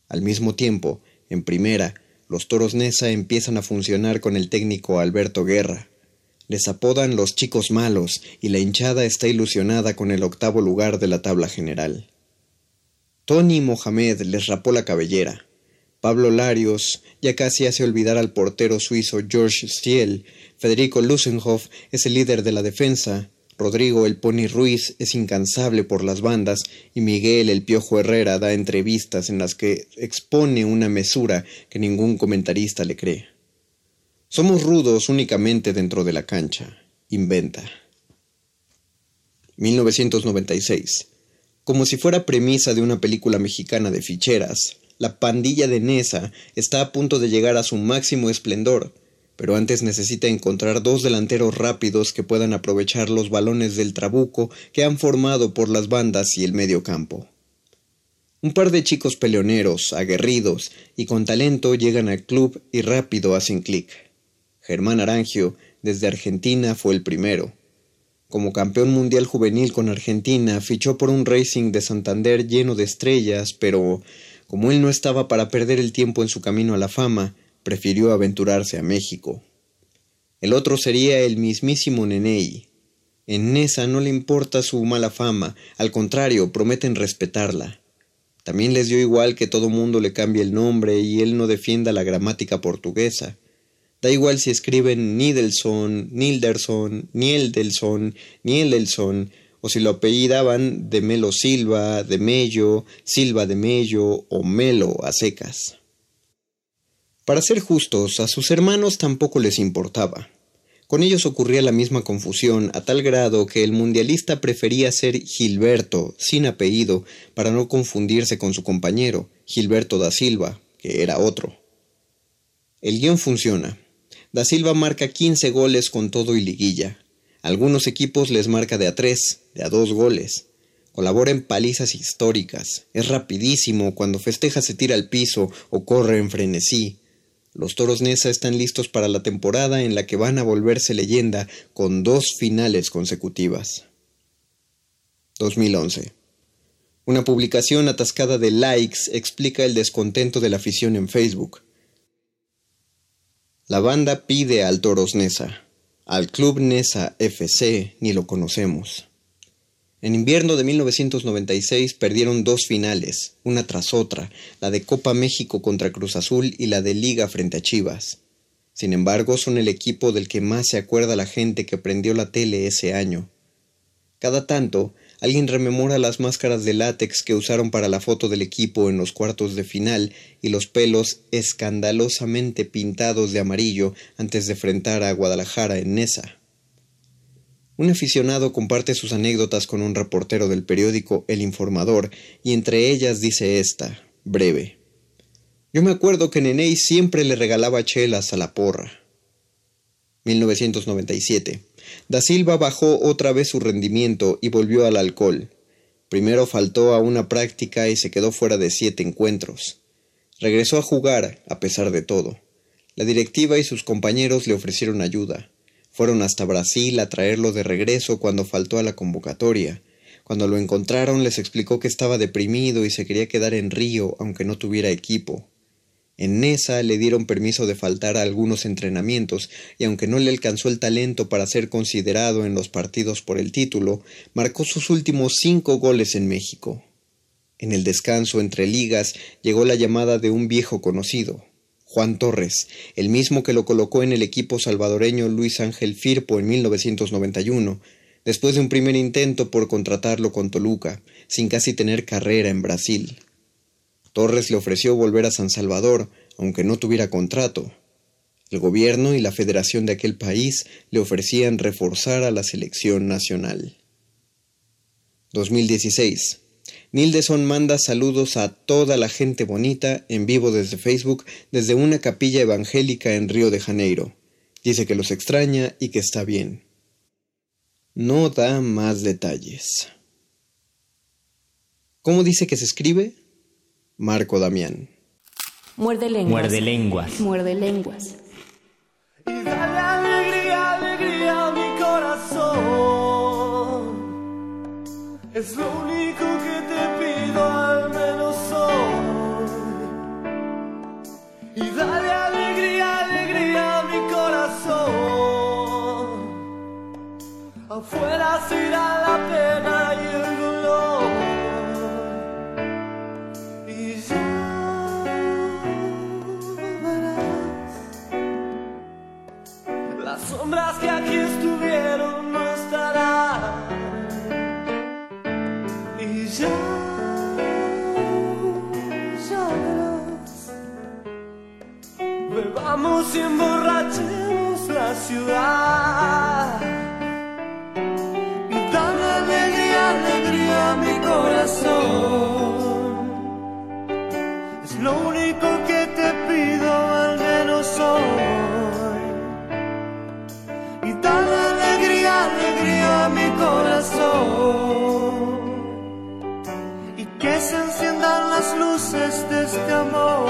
Al mismo tiempo, en primera, los toros Nesa empiezan a funcionar con el técnico Alberto Guerra. Les apodan los chicos malos y la hinchada está ilusionada con el octavo lugar de la tabla general. Tony Mohamed les rapó la cabellera. Pablo Larios ya casi hace olvidar al portero suizo George Stiel. Federico Lusenhoff es el líder de la defensa Rodrigo el Pony Ruiz es incansable por las bandas y Miguel el Piojo Herrera da entrevistas en las que expone una mesura que ningún comentarista le cree. Somos rudos únicamente dentro de la cancha. Inventa. 1996. Como si fuera premisa de una película mexicana de ficheras, la pandilla de Nesa está a punto de llegar a su máximo esplendor pero antes necesita encontrar dos delanteros rápidos que puedan aprovechar los balones del trabuco que han formado por las bandas y el medio campo. Un par de chicos peleoneros, aguerridos y con talento llegan al club y rápido hacen clic. Germán Arangio, desde Argentina, fue el primero. Como campeón mundial juvenil con Argentina, fichó por un Racing de Santander lleno de estrellas, pero como él no estaba para perder el tiempo en su camino a la fama, prefirió aventurarse a México. El otro sería el mismísimo Nenei. En Nesa no le importa su mala fama, al contrario, prometen respetarla. También les dio igual que todo mundo le cambie el nombre y él no defienda la gramática portuguesa. Da igual si escriben Nidelson, Nilderson, Nieldelson, Nieldelson, o si lo apellidaban de Melo Silva, de Mello, Silva de Mello o Melo a secas. Para ser justos, a sus hermanos tampoco les importaba. Con ellos ocurría la misma confusión, a tal grado que el mundialista prefería ser Gilberto, sin apellido, para no confundirse con su compañero, Gilberto da Silva, que era otro. El guion funciona. Da Silva marca 15 goles con todo y liguilla. Algunos equipos les marca de a tres, de a dos goles. Colabora en palizas históricas. Es rapidísimo, cuando festeja se tira al piso o corre en frenesí. Los Toros Nesa están listos para la temporada en la que van a volverse leyenda con dos finales consecutivas. 2011. Una publicación atascada de likes explica el descontento de la afición en Facebook. La banda pide al Toros Nesa. Al Club Nesa FC ni lo conocemos. En invierno de 1996 perdieron dos finales, una tras otra, la de Copa México contra Cruz Azul y la de Liga frente a Chivas. Sin embargo, son el equipo del que más se acuerda la gente que prendió la tele ese año. Cada tanto, alguien rememora las máscaras de látex que usaron para la foto del equipo en los cuartos de final y los pelos escandalosamente pintados de amarillo antes de enfrentar a Guadalajara en Nesa. Un aficionado comparte sus anécdotas con un reportero del periódico El Informador, y entre ellas dice esta, breve. Yo me acuerdo que Neney siempre le regalaba chelas a la porra. 1997. Da Silva bajó otra vez su rendimiento y volvió al alcohol. Primero faltó a una práctica y se quedó fuera de siete encuentros. Regresó a jugar, a pesar de todo. La directiva y sus compañeros le ofrecieron ayuda. Fueron hasta Brasil a traerlo de regreso cuando faltó a la convocatoria. Cuando lo encontraron les explicó que estaba deprimido y se quería quedar en Río aunque no tuviera equipo. En Nesa le dieron permiso de faltar a algunos entrenamientos y aunque no le alcanzó el talento para ser considerado en los partidos por el título, marcó sus últimos cinco goles en México. En el descanso entre ligas llegó la llamada de un viejo conocido, Juan Torres, el mismo que lo colocó en el equipo salvadoreño Luis Ángel Firpo en 1991, después de un primer intento por contratarlo con Toluca, sin casi tener carrera en Brasil. Torres le ofreció volver a San Salvador, aunque no tuviera contrato. El gobierno y la federación de aquel país le ofrecían reforzar a la selección nacional. 2016. Nildeson manda saludos a toda la gente bonita en vivo desde Facebook desde una capilla evangélica en Río de Janeiro. Dice que los extraña y que está bien. No da más detalles. ¿Cómo dice que se escribe? Marco Damián. Muerde lenguas. Muerde lenguas. Muerde lenguas. Y dale alegría, alegría a mi corazón. Es lo único que te pido al menos hoy. Y dale alegría, alegría a mi corazón. Afuera se irá la pena Las sombras que aquí estuvieron no estarán. Y ya, ya verás. Bebamos y emborrachemos la ciudad. Este amor.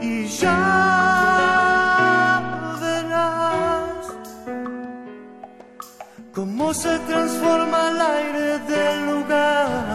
Y ya verás cómo se transforma el aire del lugar.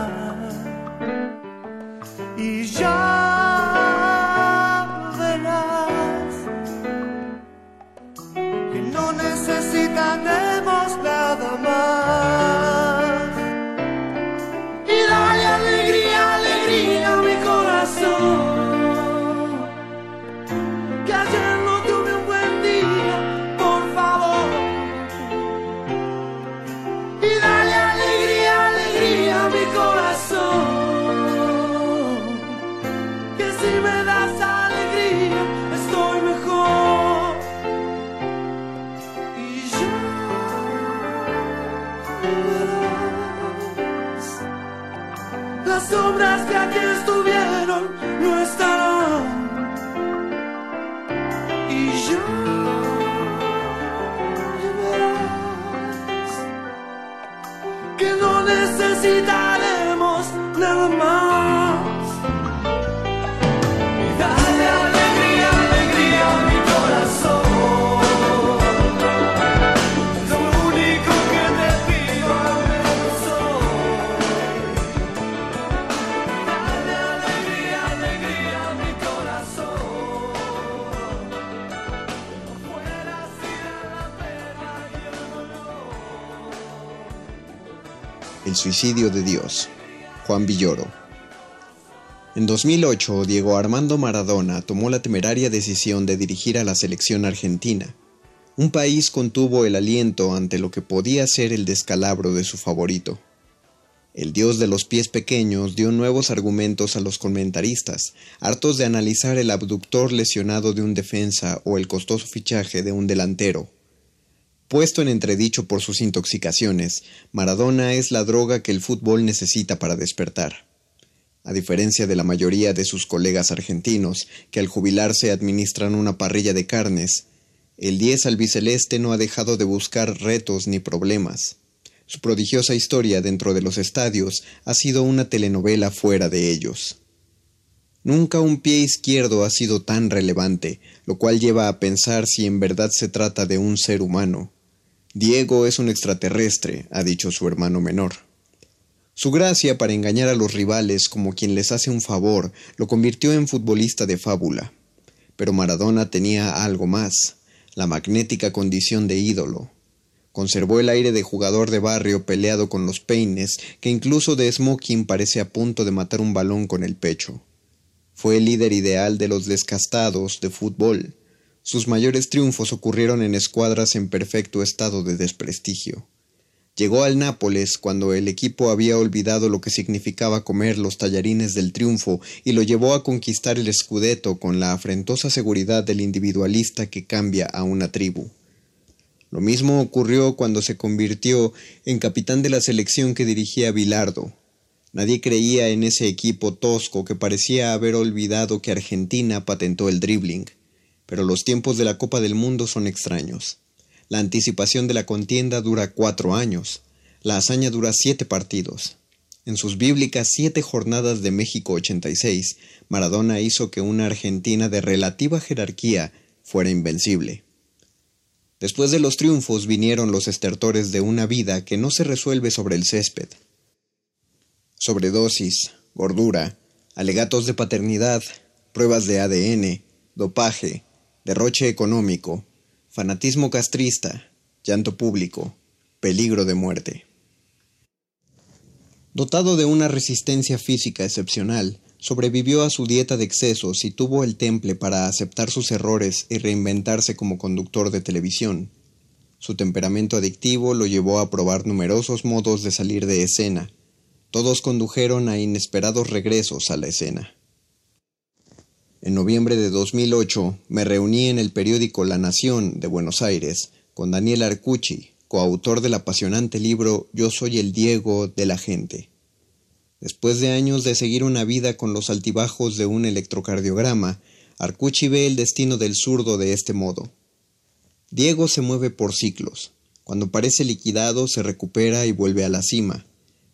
Suicidio de Dios. Juan Villoro. En 2008, Diego Armando Maradona tomó la temeraria decisión de dirigir a la selección argentina. Un país contuvo el aliento ante lo que podía ser el descalabro de su favorito. El dios de los pies pequeños dio nuevos argumentos a los comentaristas, hartos de analizar el abductor lesionado de un defensa o el costoso fichaje de un delantero. Puesto en entredicho por sus intoxicaciones, Maradona es la droga que el fútbol necesita para despertar. A diferencia de la mayoría de sus colegas argentinos, que al jubilarse administran una parrilla de carnes, el 10 albiceleste no ha dejado de buscar retos ni problemas. Su prodigiosa historia dentro de los estadios ha sido una telenovela fuera de ellos. Nunca un pie izquierdo ha sido tan relevante, lo cual lleva a pensar si en verdad se trata de un ser humano. Diego es un extraterrestre, ha dicho su hermano menor. Su gracia para engañar a los rivales como quien les hace un favor lo convirtió en futbolista de fábula. Pero Maradona tenía algo más, la magnética condición de ídolo. Conservó el aire de jugador de barrio peleado con los peines, que incluso de smoking parece a punto de matar un balón con el pecho. Fue el líder ideal de los descastados de fútbol. Sus mayores triunfos ocurrieron en escuadras en perfecto estado de desprestigio. Llegó al Nápoles cuando el equipo había olvidado lo que significaba comer los tallarines del triunfo y lo llevó a conquistar el Scudetto con la afrentosa seguridad del individualista que cambia a una tribu. Lo mismo ocurrió cuando se convirtió en capitán de la selección que dirigía Bilardo, Nadie creía en ese equipo tosco que parecía haber olvidado que Argentina patentó el dribbling. Pero los tiempos de la Copa del Mundo son extraños. La anticipación de la contienda dura cuatro años. La hazaña dura siete partidos. En sus bíblicas siete jornadas de México 86, Maradona hizo que una Argentina de relativa jerarquía fuera invencible. Después de los triunfos vinieron los estertores de una vida que no se resuelve sobre el césped sobredosis, gordura, alegatos de paternidad, pruebas de ADN, dopaje, derroche económico, fanatismo castrista, llanto público, peligro de muerte. Dotado de una resistencia física excepcional, sobrevivió a su dieta de excesos y tuvo el temple para aceptar sus errores y reinventarse como conductor de televisión. Su temperamento adictivo lo llevó a probar numerosos modos de salir de escena, todos condujeron a inesperados regresos a la escena. En noviembre de 2008 me reuní en el periódico La Nación de Buenos Aires con Daniel Arcucci, coautor del apasionante libro Yo soy el Diego de la gente. Después de años de seguir una vida con los altibajos de un electrocardiograma, Arcucci ve el destino del zurdo de este modo. Diego se mueve por ciclos. Cuando parece liquidado se recupera y vuelve a la cima.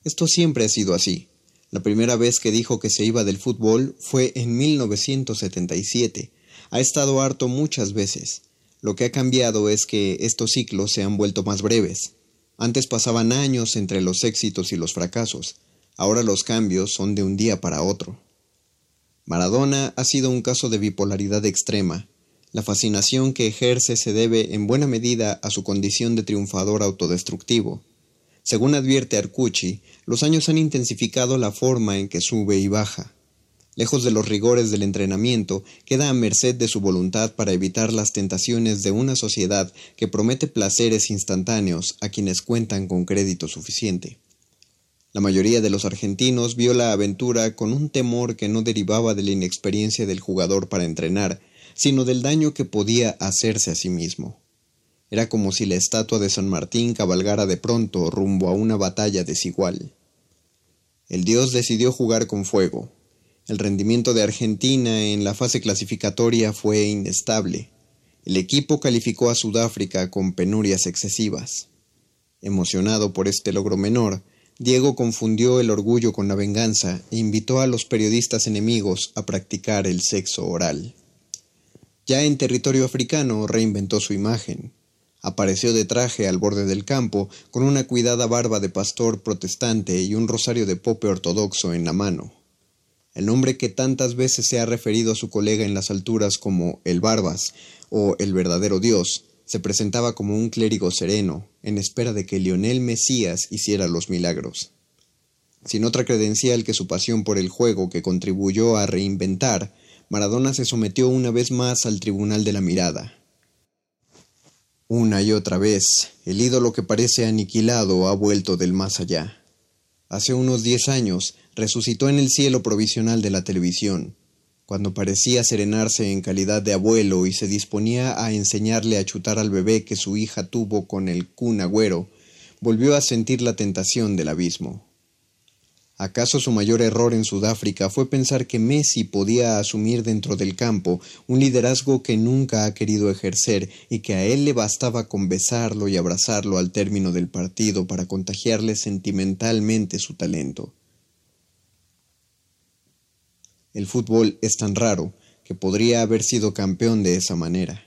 Esto siempre ha sido así. La primera vez que dijo que se iba del fútbol fue en 1977. Ha estado harto muchas veces. Lo que ha cambiado es que estos ciclos se han vuelto más breves. Antes pasaban años entre los éxitos y los fracasos. Ahora los cambios son de un día para otro. Maradona ha sido un caso de bipolaridad extrema. La fascinación que ejerce se debe en buena medida a su condición de triunfador autodestructivo. Según advierte Arcucci, los años han intensificado la forma en que sube y baja. Lejos de los rigores del entrenamiento, queda a merced de su voluntad para evitar las tentaciones de una sociedad que promete placeres instantáneos a quienes cuentan con crédito suficiente. La mayoría de los argentinos vio la aventura con un temor que no derivaba de la inexperiencia del jugador para entrenar, sino del daño que podía hacerse a sí mismo. Era como si la estatua de San Martín cabalgara de pronto rumbo a una batalla desigual. El dios decidió jugar con fuego. El rendimiento de Argentina en la fase clasificatoria fue inestable. El equipo calificó a Sudáfrica con penurias excesivas. Emocionado por este logro menor, Diego confundió el orgullo con la venganza e invitó a los periodistas enemigos a practicar el sexo oral. Ya en territorio africano reinventó su imagen. Apareció de traje al borde del campo, con una cuidada barba de pastor protestante y un rosario de pope ortodoxo en la mano. El nombre que tantas veces se ha referido a su colega en las alturas como el Barbas o el verdadero Dios, se presentaba como un clérigo sereno, en espera de que Lionel Mesías hiciera los milagros. Sin otra credencial que su pasión por el juego que contribuyó a reinventar, Maradona se sometió una vez más al tribunal de la mirada, una y otra vez, el ídolo que parece aniquilado ha vuelto del más allá. Hace unos diez años, resucitó en el cielo provisional de la televisión, cuando parecía serenarse en calidad de abuelo y se disponía a enseñarle a chutar al bebé que su hija tuvo con el cun agüero, volvió a sentir la tentación del abismo. ¿Acaso su mayor error en Sudáfrica fue pensar que Messi podía asumir dentro del campo un liderazgo que nunca ha querido ejercer y que a él le bastaba con besarlo y abrazarlo al término del partido para contagiarle sentimentalmente su talento? El fútbol es tan raro que podría haber sido campeón de esa manera.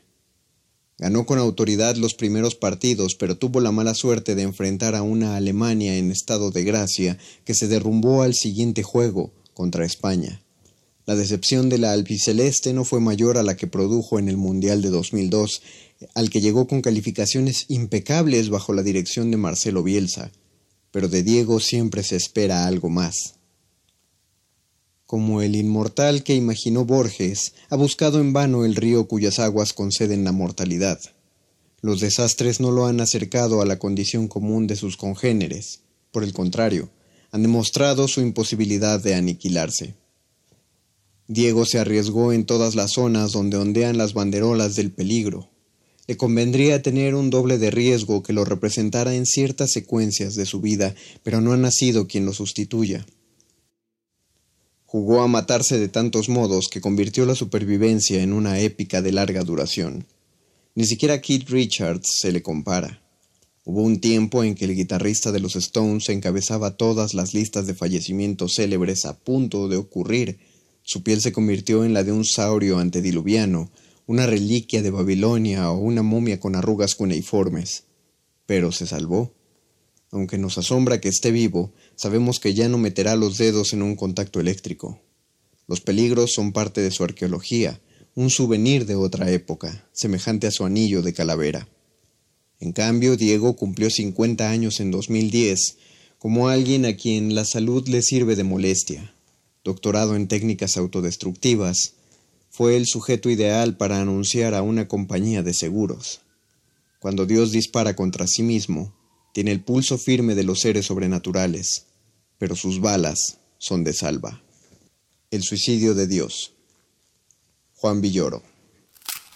Ganó con autoridad los primeros partidos, pero tuvo la mala suerte de enfrentar a una Alemania en estado de gracia que se derrumbó al siguiente juego contra España. La decepción de la albiceleste no fue mayor a la que produjo en el Mundial de 2002, al que llegó con calificaciones impecables bajo la dirección de Marcelo Bielsa, pero de Diego siempre se espera algo más. Como el inmortal que imaginó Borges, ha buscado en vano el río cuyas aguas conceden la mortalidad. Los desastres no lo han acercado a la condición común de sus congéneres. Por el contrario, han demostrado su imposibilidad de aniquilarse. Diego se arriesgó en todas las zonas donde ondean las banderolas del peligro. Le convendría tener un doble de riesgo que lo representara en ciertas secuencias de su vida, pero no ha nacido quien lo sustituya. Jugó a matarse de tantos modos que convirtió la supervivencia en una épica de larga duración. Ni siquiera Keith Richards se le compara. Hubo un tiempo en que el guitarrista de los Stones encabezaba todas las listas de fallecimientos célebres a punto de ocurrir. Su piel se convirtió en la de un saurio antediluviano, una reliquia de Babilonia o una momia con arrugas cuneiformes. Pero se salvó. Aunque nos asombra que esté vivo, sabemos que ya no meterá los dedos en un contacto eléctrico. Los peligros son parte de su arqueología, un souvenir de otra época, semejante a su anillo de calavera. En cambio, Diego cumplió 50 años en 2010, como alguien a quien la salud le sirve de molestia. Doctorado en técnicas autodestructivas, fue el sujeto ideal para anunciar a una compañía de seguros. Cuando Dios dispara contra sí mismo, tiene el pulso firme de los seres sobrenaturales, pero sus balas son de salva. El suicidio de Dios. Juan Villoro.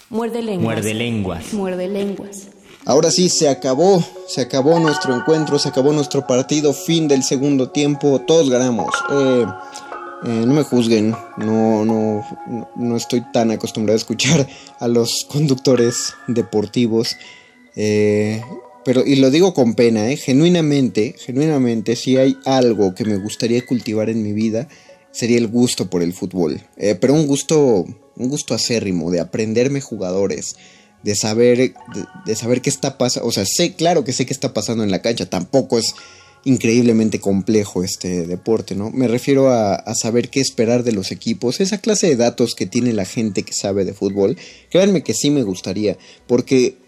Muerde lenguas. Muerde lenguas. Muerde lenguas. Ahora sí, se acabó, se acabó nuestro encuentro, se acabó nuestro partido, fin del segundo tiempo, todos ganamos. Eh, eh, no me juzguen, no, no, no estoy tan acostumbrado a escuchar a los conductores deportivos. Eh, pero, y lo digo con pena, ¿eh? genuinamente, genuinamente, si hay algo que me gustaría cultivar en mi vida, sería el gusto por el fútbol. Eh, pero un gusto, un gusto acérrimo, de aprenderme jugadores, de saber, de, saber qué está pasando. O sea, sé, claro que sé qué está pasando en la cancha, tampoco es increíblemente complejo este deporte, ¿no? Me refiero a, a, saber qué esperar de los equipos, esa clase de datos que tiene la gente que sabe de fútbol. Créanme que sí me gustaría, porque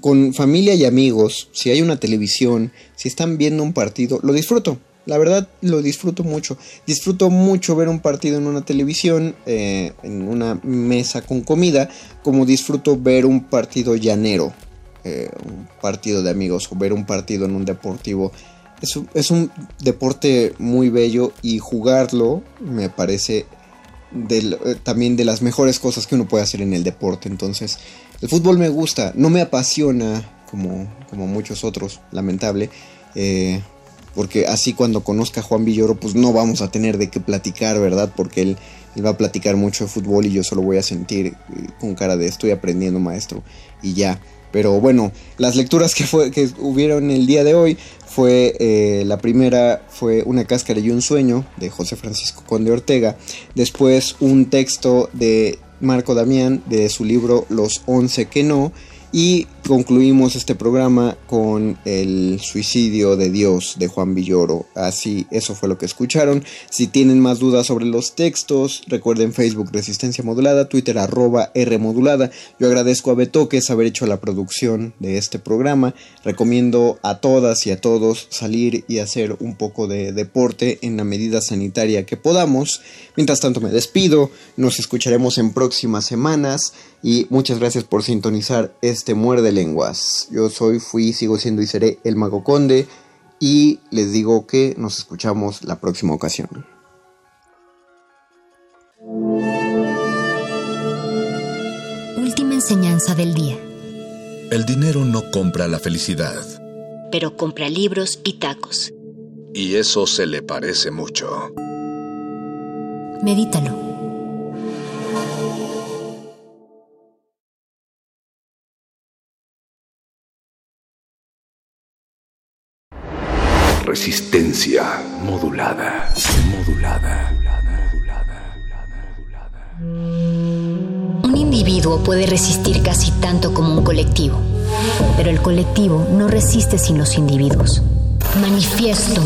con familia y amigos, si hay una televisión, si están viendo un partido, lo disfruto. La verdad lo disfruto mucho. Disfruto mucho ver un partido en una televisión, eh, en una mesa con comida, como disfruto ver un partido llanero, eh, un partido de amigos o ver un partido en un deportivo. Es un, es un deporte muy bello y jugarlo me parece eh, también de las mejores cosas que uno puede hacer en el deporte. Entonces, el fútbol me gusta, no me apasiona como, como muchos otros, lamentable. Eh, porque así cuando conozca a Juan Villoro, pues no vamos a tener de qué platicar, ¿verdad? Porque él, va a platicar mucho de fútbol y yo solo voy a sentir eh, con cara de estoy aprendiendo, maestro, y ya. Pero bueno, las lecturas que, fue, que hubieron el día de hoy fue eh, la primera fue Una cáscara y un sueño de José Francisco Conde Ortega. Después un texto de Marco Damián de su libro Los once que no y concluimos este programa con el suicidio de Dios de Juan Villoro. Así, eso fue lo que escucharon. Si tienen más dudas sobre los textos, recuerden Facebook Resistencia Modulada, Twitter arroba R Modulada. Yo agradezco a Betoques haber hecho la producción de este programa. Recomiendo a todas y a todos salir y hacer un poco de deporte en la medida sanitaria que podamos. Mientras tanto me despido, nos escucharemos en próximas semanas y muchas gracias por sintonizar este Muerde Lenguas. Yo soy, fui, sigo siendo y seré el Mago Conde y les digo que nos escuchamos la próxima ocasión. Última enseñanza del día. El dinero no compra la felicidad. Pero compra libros y tacos. Y eso se le parece mucho. Medítalo. Resistencia modulada. Modulada. Un individuo puede resistir casi tanto como un colectivo, pero el colectivo no resiste sin los individuos. Manifiesto.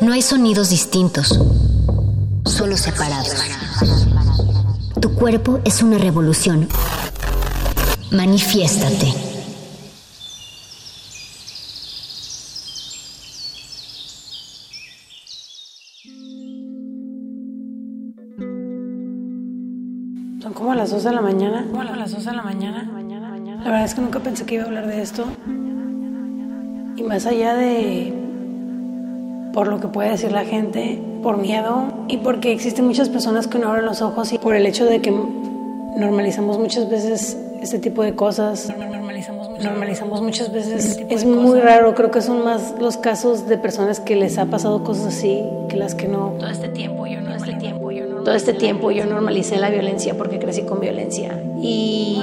No hay sonidos distintos, solo separados. Tu cuerpo es una revolución. Manifiéstate. Son como las 2 de la mañana. Como las 2 de la mañana. La verdad es que nunca pensé que iba a hablar de esto. Y más allá de por lo que puede decir la gente, por miedo y porque existen muchas personas que no abren los ojos y por el hecho de que normalizamos muchas veces este tipo de cosas. Normalizamos, normalizamos muchas veces. Este es muy raro, creo que son más los casos de personas que les ha pasado cosas así que las que no. Todo este tiempo yo no, este tiempo yo no, todo este tiempo yo normalicé la violencia porque crecí con violencia y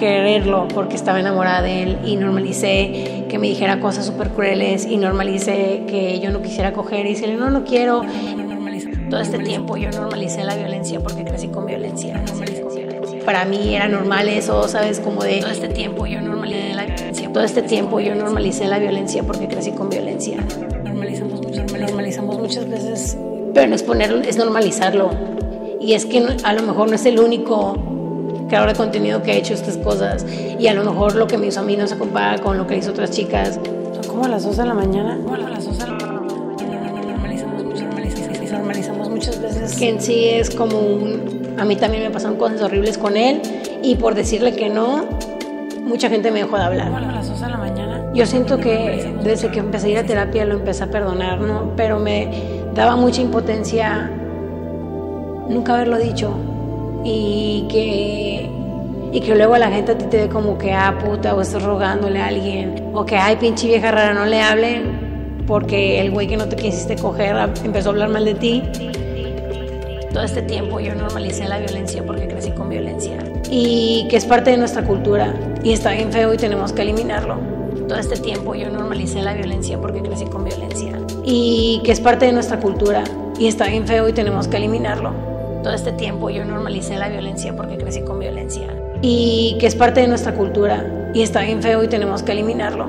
quererlo porque estaba enamorada de él y normalicé que me dijera cosas súper crueles y normalicé que yo no quisiera coger y decirle no, no quiero. Todo este tiempo yo normalicé la violencia porque crecí con violencia. Para mí era normal eso, ¿sabes? Como de todo este tiempo yo normalicé la violencia. Todo este tiempo yo normalicé la violencia porque crecí con violencia. Normalizamos, normalizamos muchas veces. Pero no es ponerlo, es normalizarlo. Y es que a lo mejor no es el único creador de contenido que ha hecho estas cosas y a lo mejor lo que me hizo a mí no se compara con lo que hizo otras chicas. Son como a las 2 de la mañana. Como a las 2 de la mañana. Normalizamos, normalizamos, normalizamos muchas veces. Que en sí es como un... A mí también me pasaron cosas horribles con él y por decirle que no, mucha gente me dejó de hablar. Como a las 2 de la mañana. Yo siento que desde que empecé a ir a terapia lo empecé a perdonar, ¿no? Pero me daba mucha impotencia nunca haberlo dicho y que y que luego la gente a ti te ve como que ah puta o estás rogándole a alguien o que ay pinche vieja rara no le hablen porque el güey que no te quisiste coger empezó a hablar mal de ti. Todo este tiempo yo normalicé la violencia porque crecí con violencia. Y que es parte de nuestra cultura y está bien feo y tenemos que eliminarlo. Todo este tiempo yo normalicé la violencia porque crecí con violencia. Y que es parte de nuestra cultura y está bien feo y tenemos que eliminarlo todo este tiempo yo normalicé la violencia porque crecí con violencia. Y que es parte de nuestra cultura y está bien feo y tenemos que eliminarlo.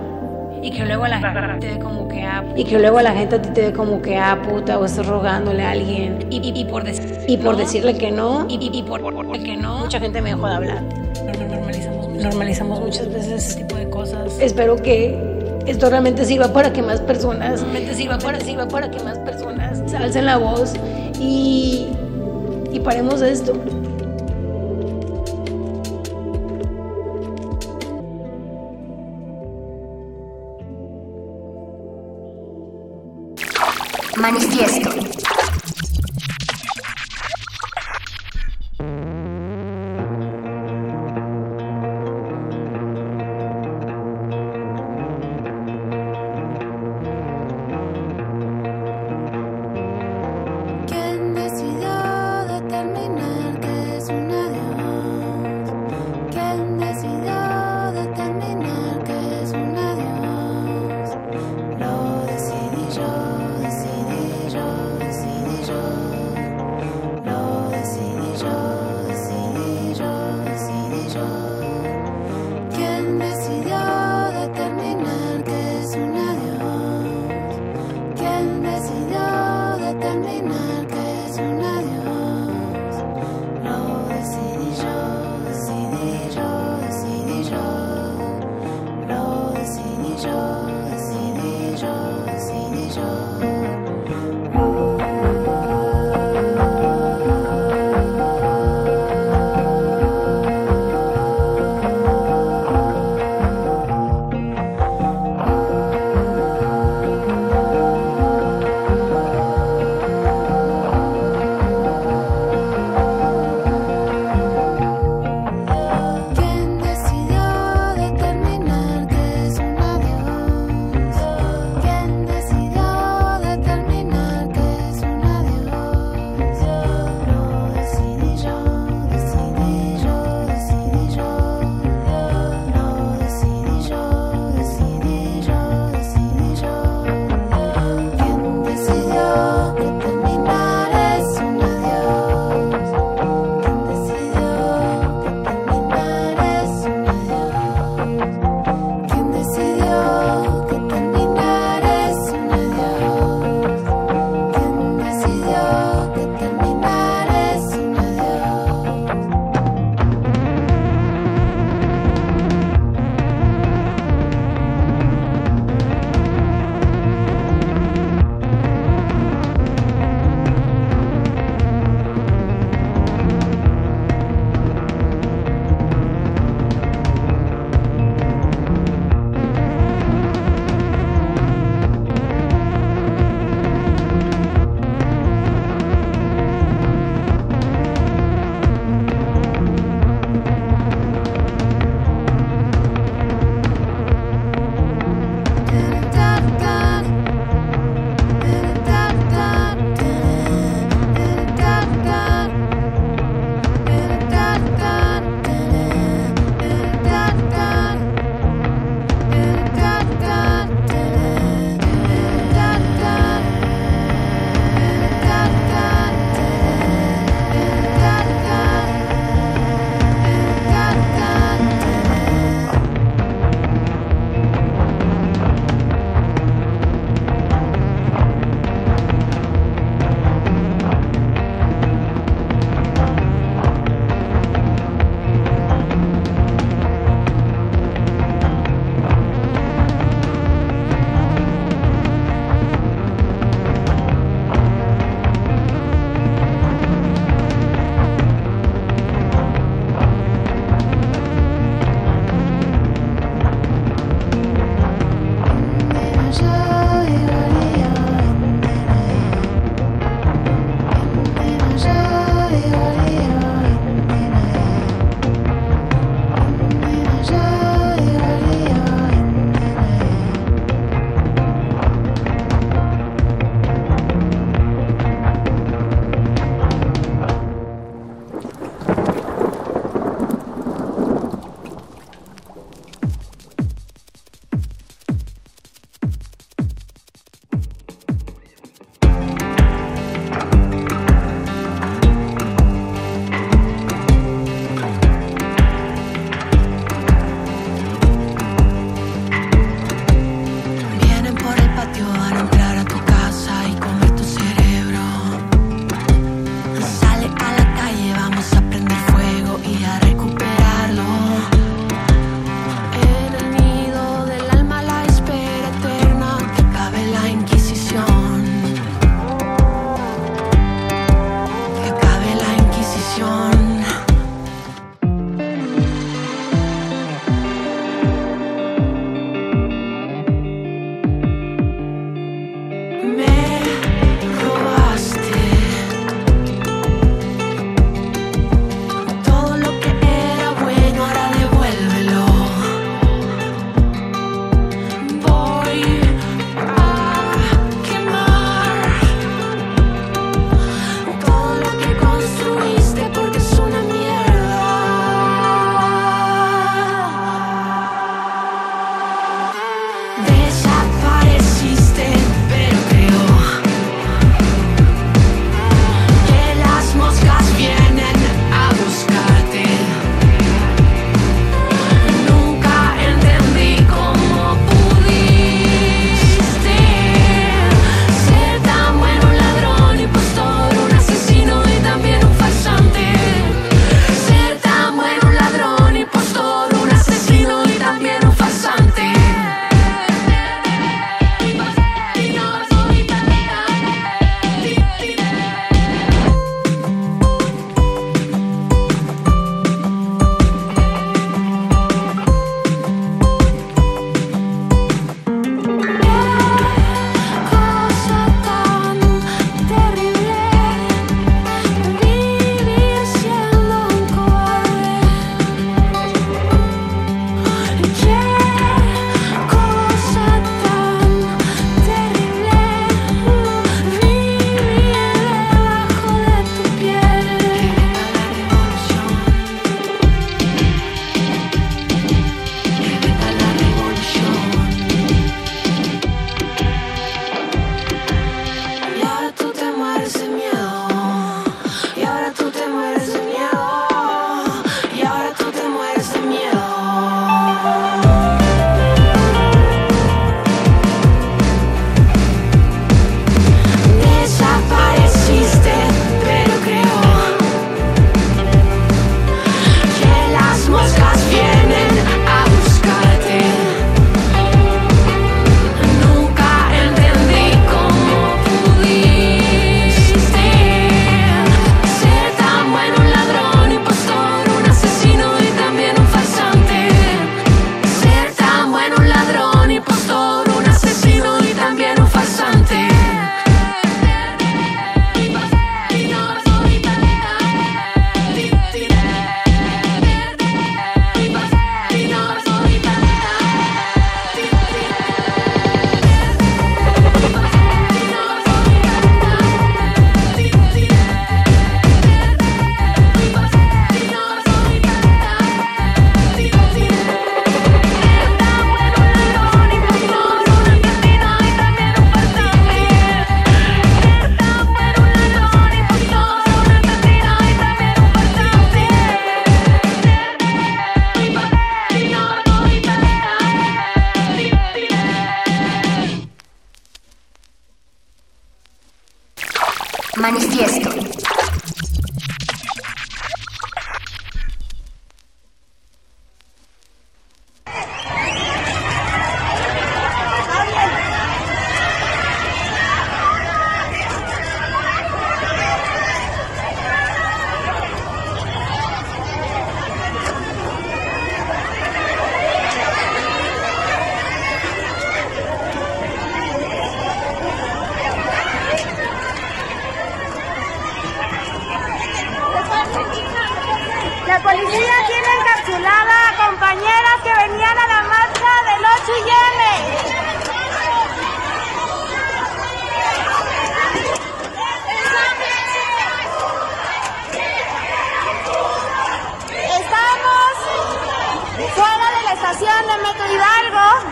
Y que luego la gente te ve como que ah, y que luego la gente te ve como que ah puta o estás rogándole a alguien. y, y, por, y por decirle que no. Y, por, que no. Mucha gente me dejó de hablar. Normalizamos, normalizamos muchas veces ese tipo de cosas. Espero que esto realmente sirva para que más personas realmente sirva para sirva para que más personas alcen la voz y y paremos esto. Manifiesto.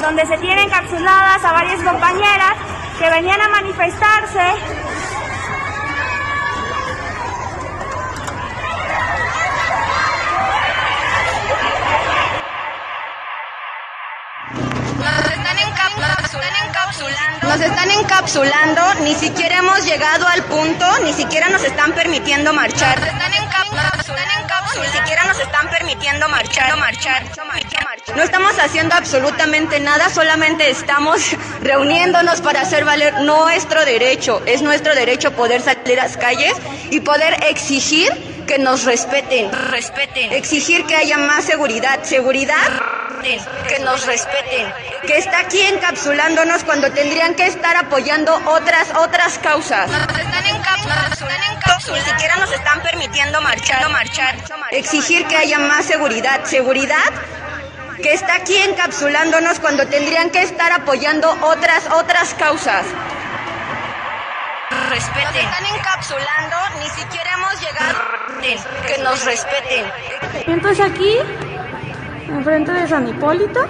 donde se tienen encapsuladas a varias compañeras que venían a manifestarse Nos están encapsulando, ni siquiera hemos llegado al punto, ni siquiera nos están permitiendo marchar. Nos están encapsulando, ni siquiera nos están permitiendo marchar absolutamente nada, solamente estamos reuniéndonos para hacer valer nuestro derecho. Es nuestro derecho poder salir a las calles y poder exigir que nos respeten, respeten, exigir que haya más seguridad, seguridad, que nos respeten, que está aquí encapsulándonos cuando tendrían que estar apoyando otras otras causas. Nos están encapsulando, ni siquiera nos están permitiendo marchar, marchar, exigir que haya más seguridad, seguridad que está aquí encapsulándonos cuando tendrían que estar apoyando otras otras causas. Respeten. Nos están encapsulando, ni siquiera hemos llegado. Que nos respeten. Entonces aquí, enfrente de San Hipólito,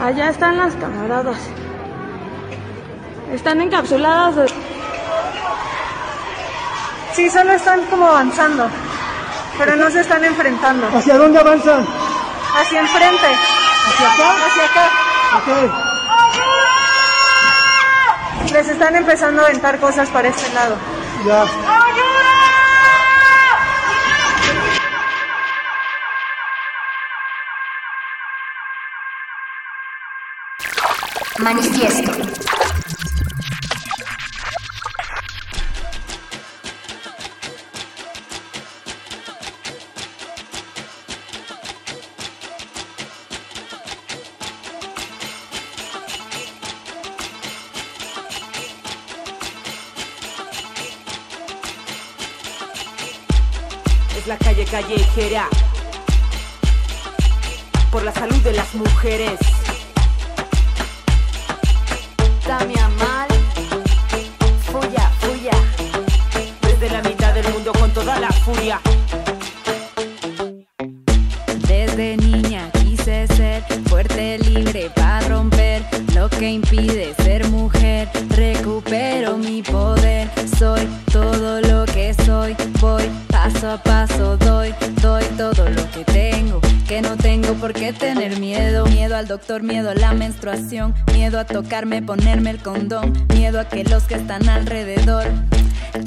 allá están las camaradas. Están encapsuladas. Sí, solo están como avanzando, pero no se están enfrentando. ¿Hacia dónde avanzan? Hacia enfrente. ¿Hacia acá? Hacia acá. Ok. Les están empezando a aventar cosas para este lado. Ya. Manifiesto. Por la salud de las mujeres. Dame a mal. Fuya, fuya. Desde la mitad del mundo con toda la furia. Miedo a la menstruación, miedo a tocarme, ponerme el condón, miedo a que los que están alrededor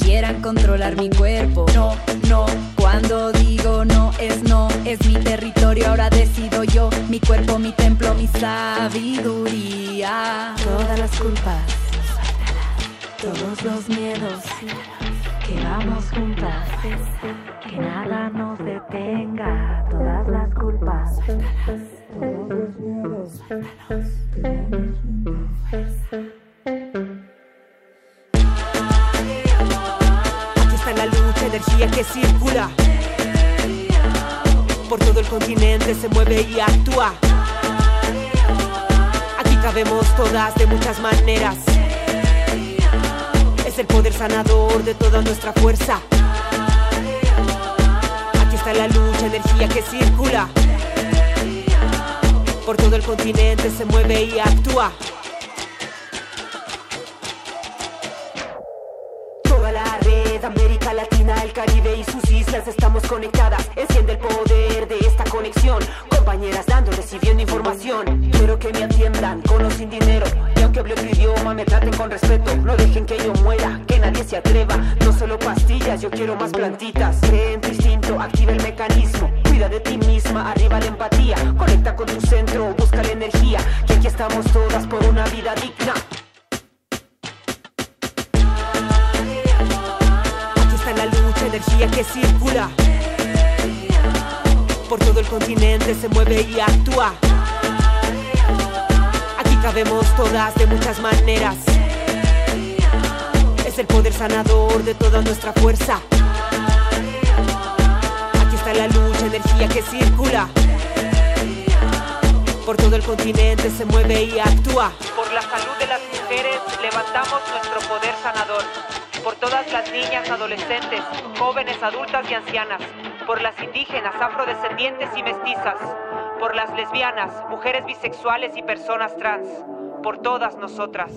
quieran controlar mi cuerpo. No, no, cuando digo no es no, es mi territorio, ahora decido yo, mi cuerpo, mi templo, mi sabiduría. Todas las culpas, todos los miedos que vamos juntas, que nada nos detenga, todas las culpas, Aquí está la lucha, energía que circula. Por todo el continente se mueve y actúa. Aquí cabemos todas de muchas maneras es el poder sanador de toda nuestra fuerza. Aquí está la lucha, energía que circula. Por todo el continente se mueve y actúa. Toda la red, América Latina, el Caribe y sus islas estamos conectadas. Enciende el poder de conexión. Compañeras dando, recibiendo información. Quiero que me atiendan con o sin dinero. Y aunque hable otro idioma, me traten con respeto. No dejen que yo muera, que nadie se atreva. No solo pastillas, yo quiero más plantitas. Cree en tu instinto, activa el mecanismo. Cuida de ti misma, arriba la empatía. Conecta con tu centro, busca la energía. Que aquí estamos todas por una vida digna. Aquí está la lucha, energía que circula. Por todo el continente se mueve y actúa. Aquí cabemos todas de muchas maneras. Es el poder sanador de toda nuestra fuerza. Aquí está la lucha, energía que circula. Por todo el continente se mueve y actúa. Por la salud de las mujeres levantamos nuestro poder sanador. Por todas las niñas, adolescentes, jóvenes, adultas y ancianas. Por las indígenas, afrodescendientes y mestizas. Por las lesbianas, mujeres bisexuales y personas trans. Por todas nosotras.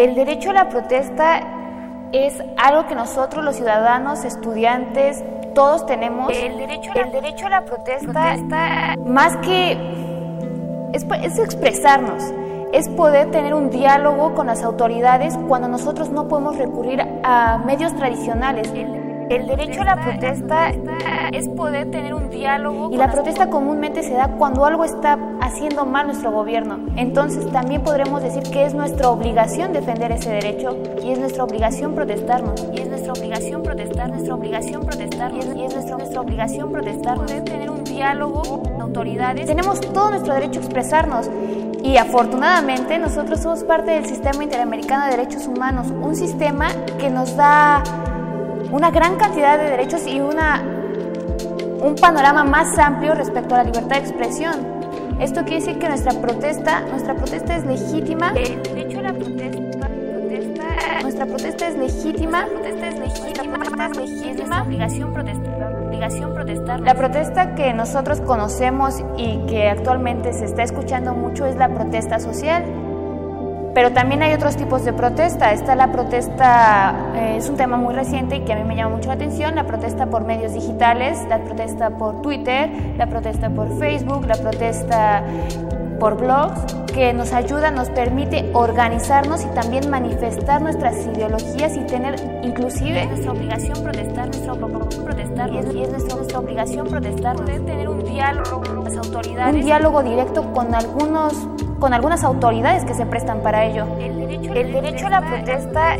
El derecho a la protesta es algo que nosotros los ciudadanos, estudiantes, todos tenemos. El derecho, el derecho a la protesta, más que es, es expresarnos, es poder tener un diálogo con las autoridades cuando nosotros no podemos recurrir a medios tradicionales. El derecho a la protesta es poder tener un diálogo. Y la protesta comúnmente se da cuando algo está haciendo mal nuestro gobierno. Entonces también podremos decir que es nuestra obligación defender ese derecho y es nuestra obligación protestarnos. Y es nuestra obligación protestar, nuestra obligación protestar. Y es, nuestra, nuestra obligación protestar. Poder tener un diálogo con autoridades. Tenemos todo nuestro derecho a expresarnos. Y afortunadamente nosotros somos parte del Sistema Interamericano de Derechos Humanos, un sistema que nos da una gran cantidad de derechos y una, un panorama más amplio respecto a la libertad de expresión. Esto quiere decir que nuestra protesta, nuestra protesta es legítima. El derecho a la protesta, nuestra protesta es legítima. Nuestra protesta es legítima. Protesta es legítima. obligación protestar. Obligación protestar. La protesta que nosotros conocemos y que actualmente se está escuchando mucho es la protesta social. Pero también hay otros tipos de protesta. Está la protesta, eh, es un tema muy reciente y que a mí me llama mucho la atención, la protesta por medios digitales, la protesta por Twitter, la protesta por Facebook, la protesta por blogs, que nos ayuda, nos permite organizarnos y también manifestar nuestras ideologías y tener inclusive nuestra obligación protestar, nuestra protestar y es, nuestra, nuestra, obligación protestar, poder tener un diálogo con las autoridades, un diálogo directo con algunos con algunas autoridades que se prestan para ello. El derecho, el derecho a la protesta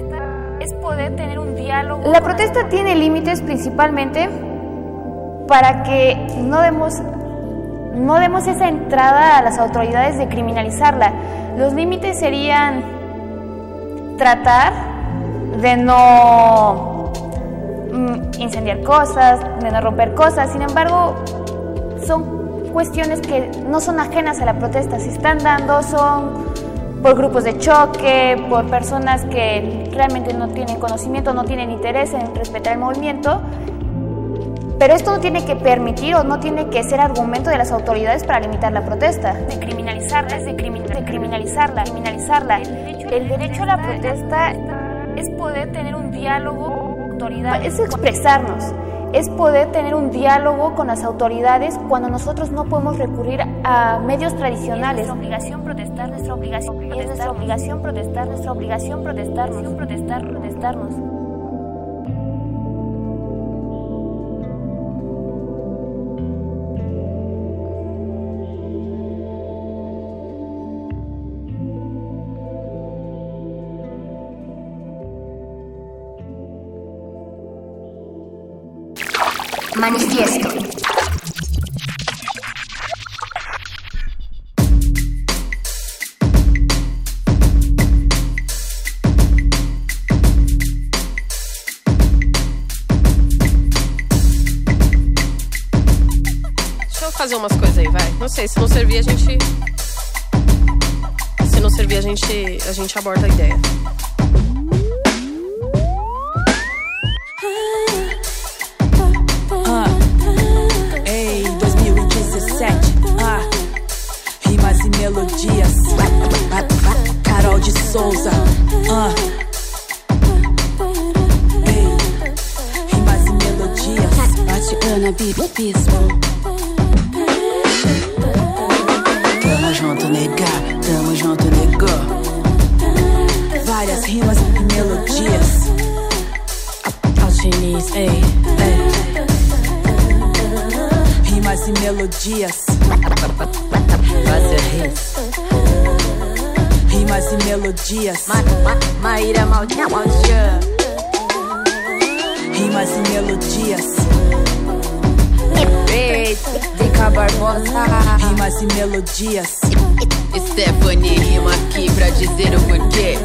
es poder tener un diálogo. La protesta tiene límites principalmente para que no demos no demos esa entrada a las autoridades de criminalizarla. Los límites serían tratar de no mm, incendiar cosas, de no romper cosas. Sin embargo, son cuestiones que no son ajenas a la protesta. Se están dando, son por grupos de choque, por personas que realmente no tienen conocimiento, no tienen interés en respetar el movimiento pero esto no tiene que permitir o no tiene que ser argumento de las autoridades para limitar la protesta. De criminalizarla, de, criminalizarla, criminalizarla. El derecho, a la protesta es poder tener un diálogo con autoridades. Es expresarnos, es poder tener un diálogo con las autoridades cuando nosotros no podemos recurrir a medios tradicionales. Es nuestra obligación protestar, nuestra obligación protestar, nuestra obligación protestar, nuestra obligación protestar, protestar, protestarnos. Manifiesto. Deixa eu fazer umas coisas aí, vai. Não sei, se não servir a gente. Se não servir a gente, a gente aborda a ideia. Souza. Uh. Ei, rimas e melodias. Ana Bispo. Tamo junto, nega. Tamo junto, negou. Várias rimas e melodias. Alchiniz, ei, ei. Rimas e melodias. Melodias. Ma, ma, Maíra Maldian. Rimas e melodias. Drica Barbosa. Rimas e melodias. Stephanie rima aqui pra dizer o porquê.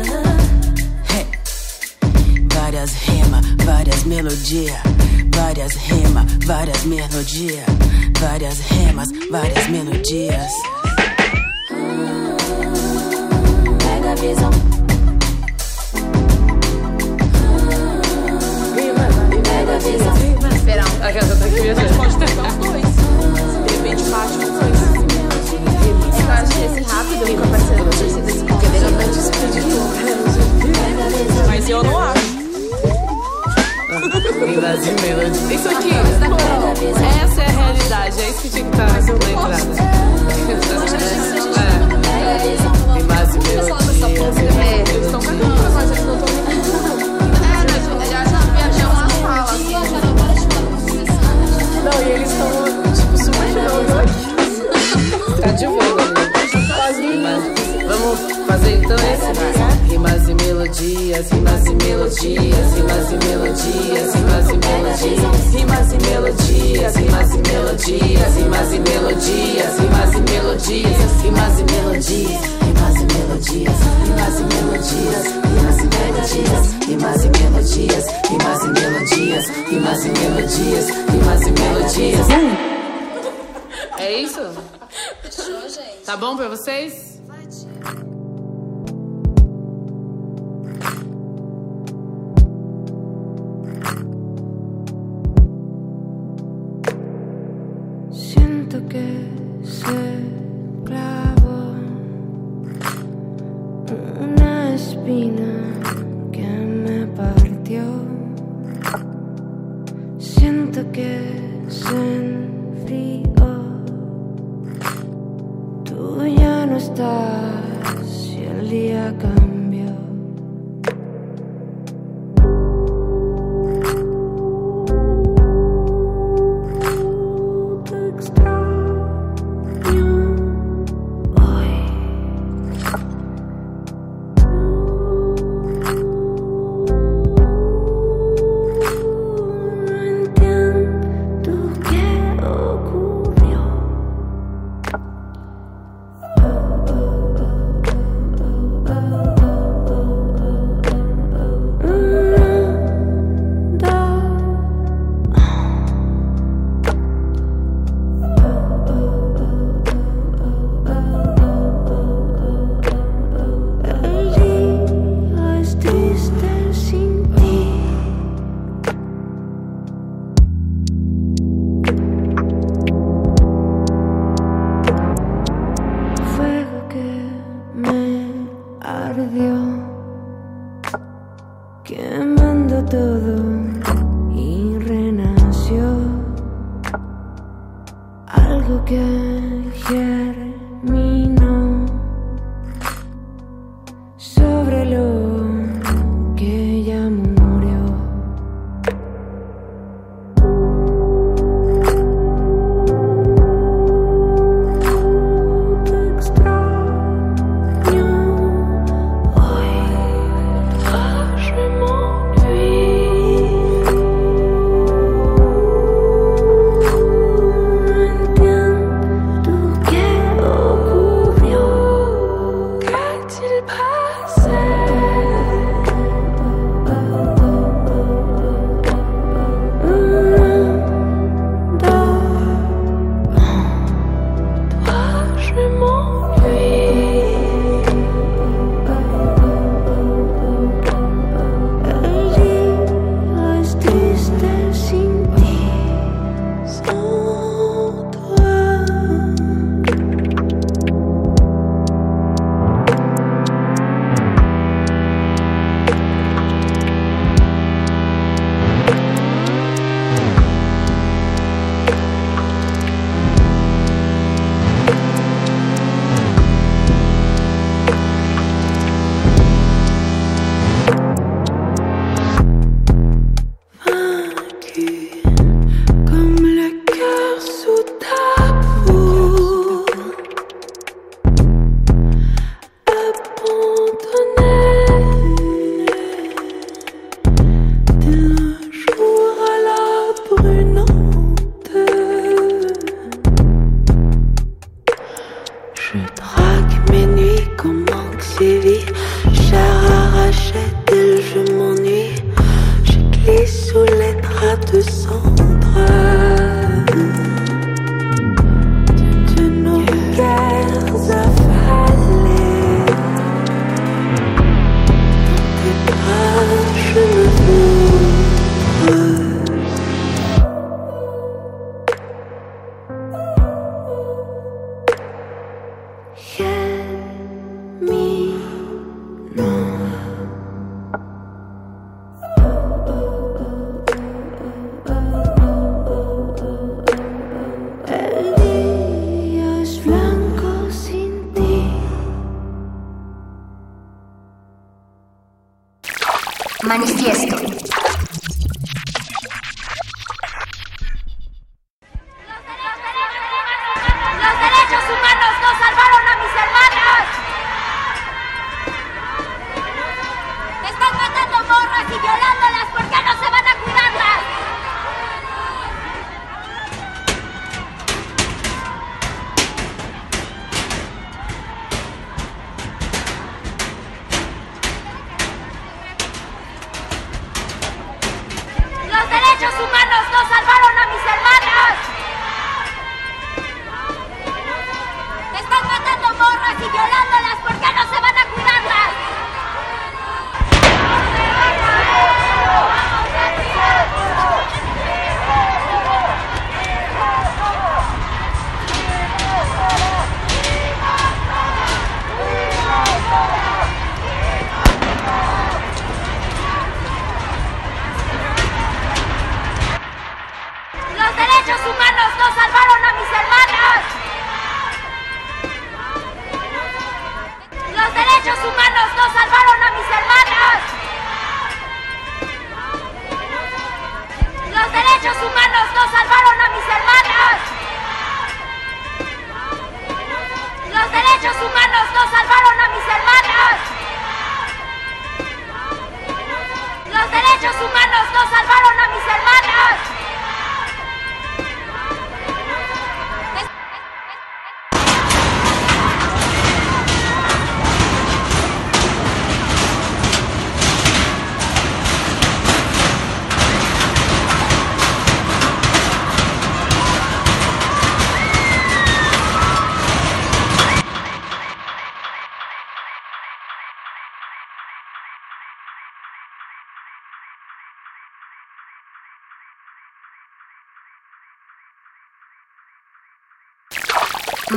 Várias rimas, várias melodias. Várias rimas, várias melodias. Várias rimas, várias melodias.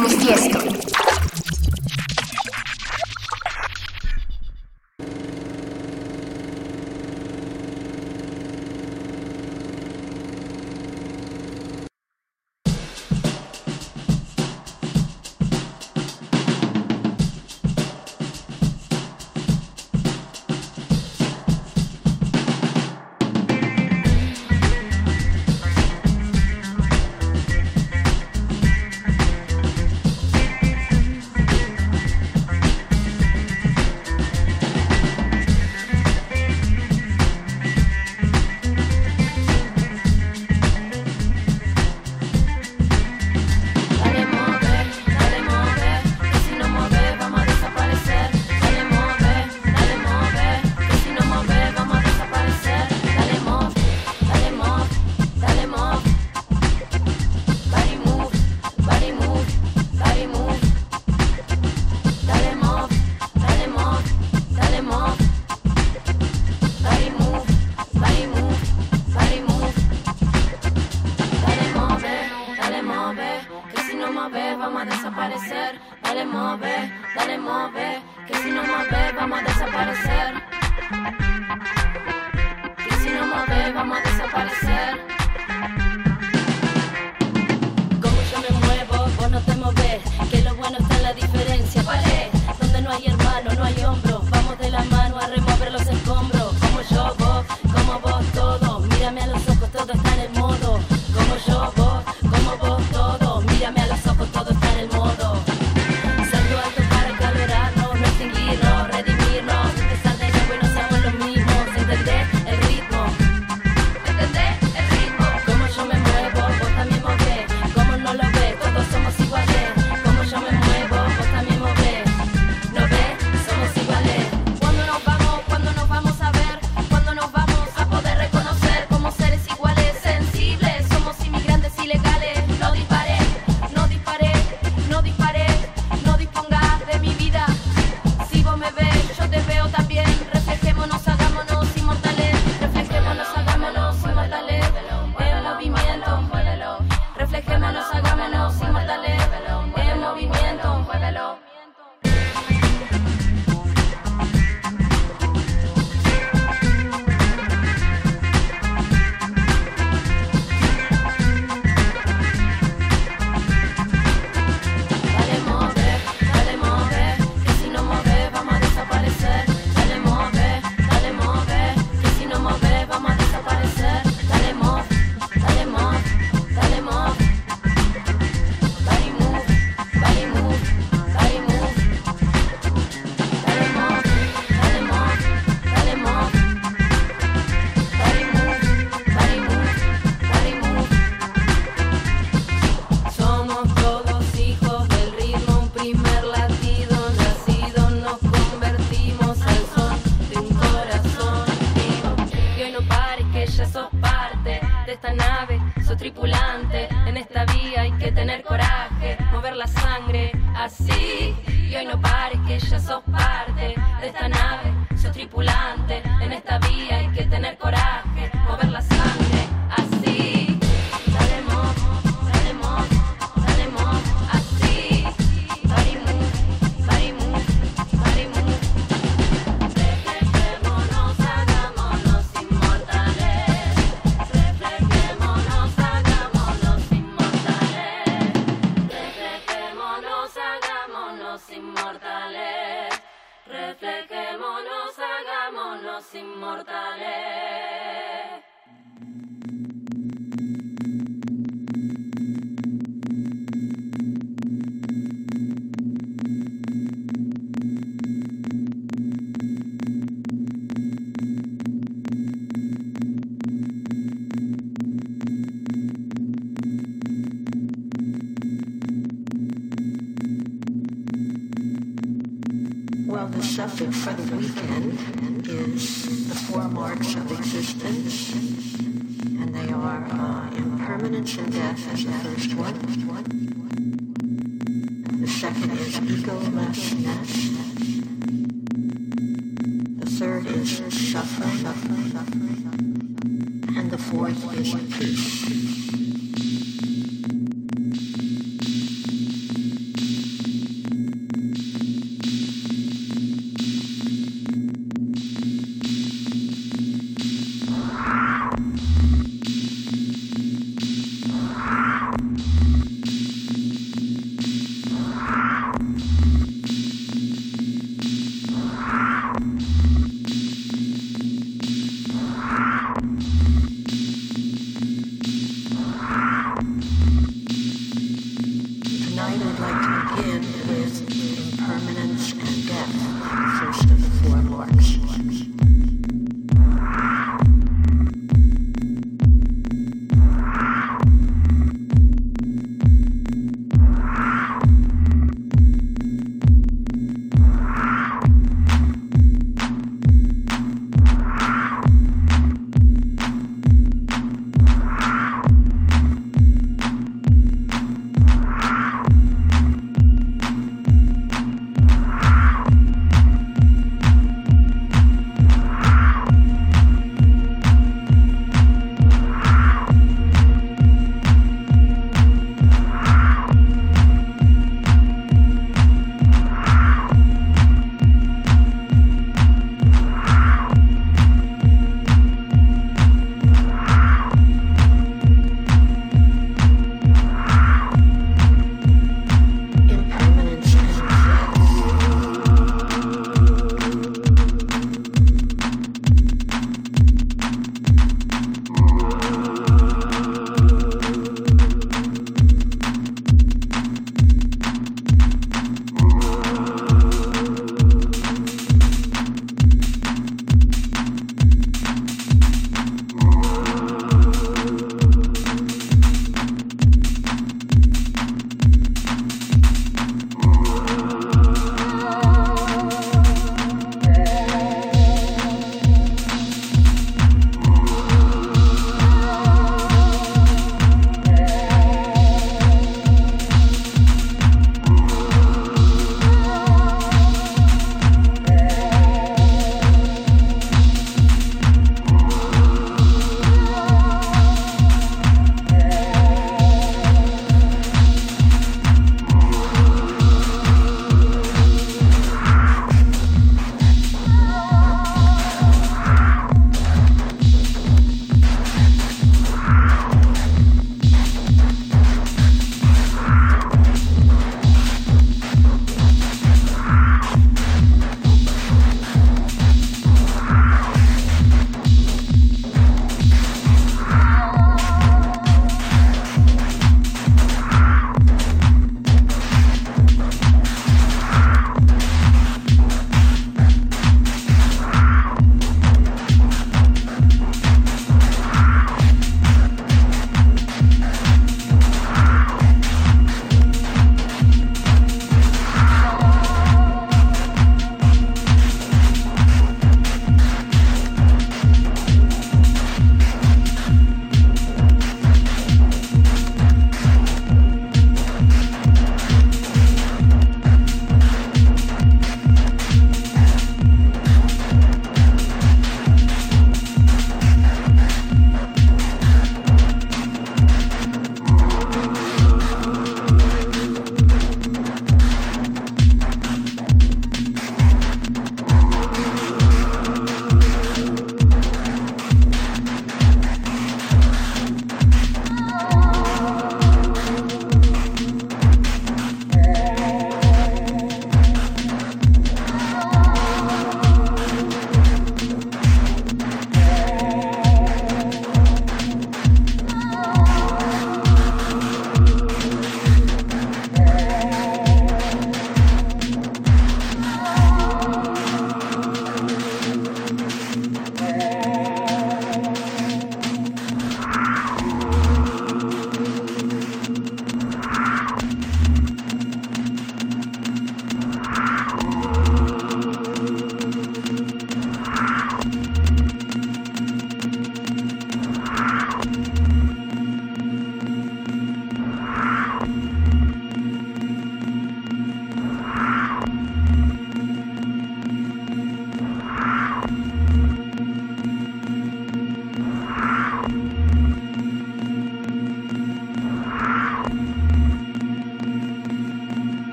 Manifiesto.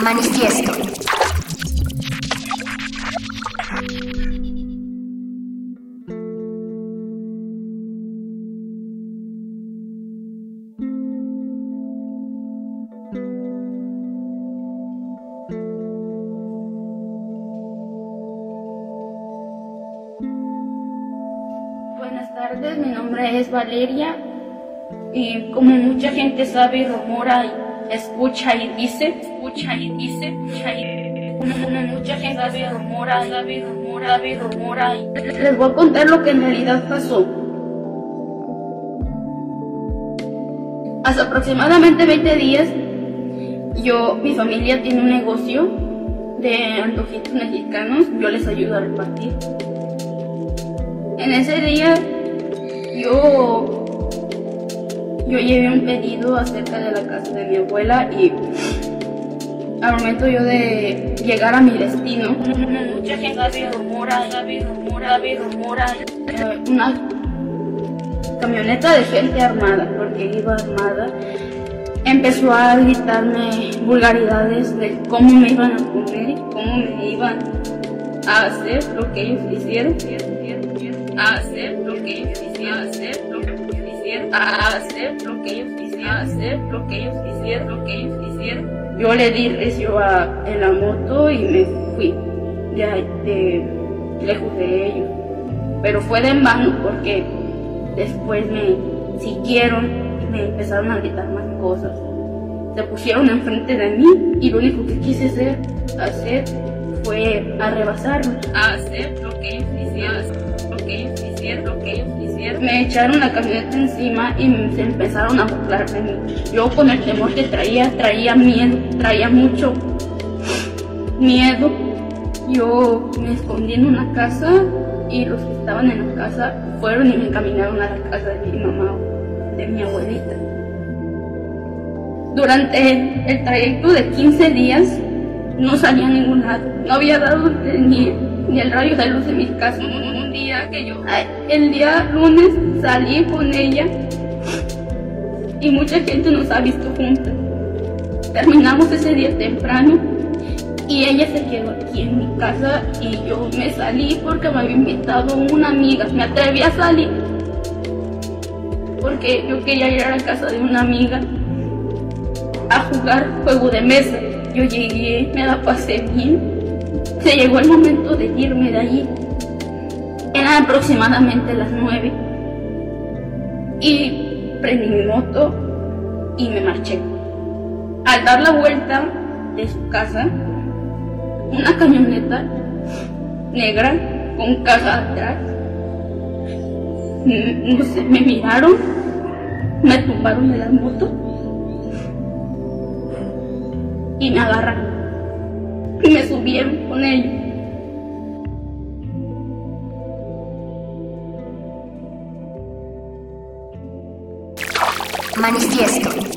Manifiesto. Buenas tardes, mi nombre es Valeria y como mucha gente sabe, rumora escucha y dice, escucha y dice, escucha y mucha gente rumora, sabe, rumora y les voy a contar lo que en realidad pasó. Hace aproximadamente 20 días, yo, mi familia tiene un negocio de antojitos mexicanos, yo les ayudo a repartir. En ese día yo yo llevé un pedido acerca de la casa de mi abuela y al momento yo de llegar a mi destino, mucha gente había rumora, había rumora, había rumora, eh, una camioneta de gente armada, porque iba armada, empezó a gritarme vulgaridades de cómo me iban a comer, cómo me iban a hacer lo que ellos hicieron a hacer a hacer lo que ellos quisieran hacer, lo que ellos hicieron, lo que ellos hicieron. Yo le di recio a, en la moto y me fui de, de lejos de ellos. Pero fue de en vano porque después me siguieron y me empezaron a gritar más cosas. Se pusieron enfrente de mí y lo único que quise hacer, hacer fue a rebasarme, a hacer lo que ellos quisieran que ellos que ellos hicieron. Me echaron la camioneta encima y se empezaron a burlar de mí. Yo con el temor que traía, traía miedo, traía mucho miedo. Yo me escondí en una casa y los que estaban en la casa fueron y me encaminaron a la casa de mi mamá, de mi abuelita. Durante el trayecto de 15 días no salía a ningún lado, no había dado ni, ni el rayo de luz de mi casa el día lunes salí con ella y mucha gente nos ha visto juntas. Terminamos ese día temprano y ella se quedó aquí en mi casa y yo me salí porque me había invitado una amiga. Me atreví a salir porque yo quería ir a la casa de una amiga a jugar juego de mesa. Yo llegué, me la pasé bien. Se llegó el momento de irme de allí. Eran aproximadamente las nueve. Y prendí mi moto y me marché. Al dar la vuelta de su casa, una camioneta negra con caja atrás, no sé, me miraron, me tumbaron de la moto y me agarraron y me subieron con ellos. Manifiesto.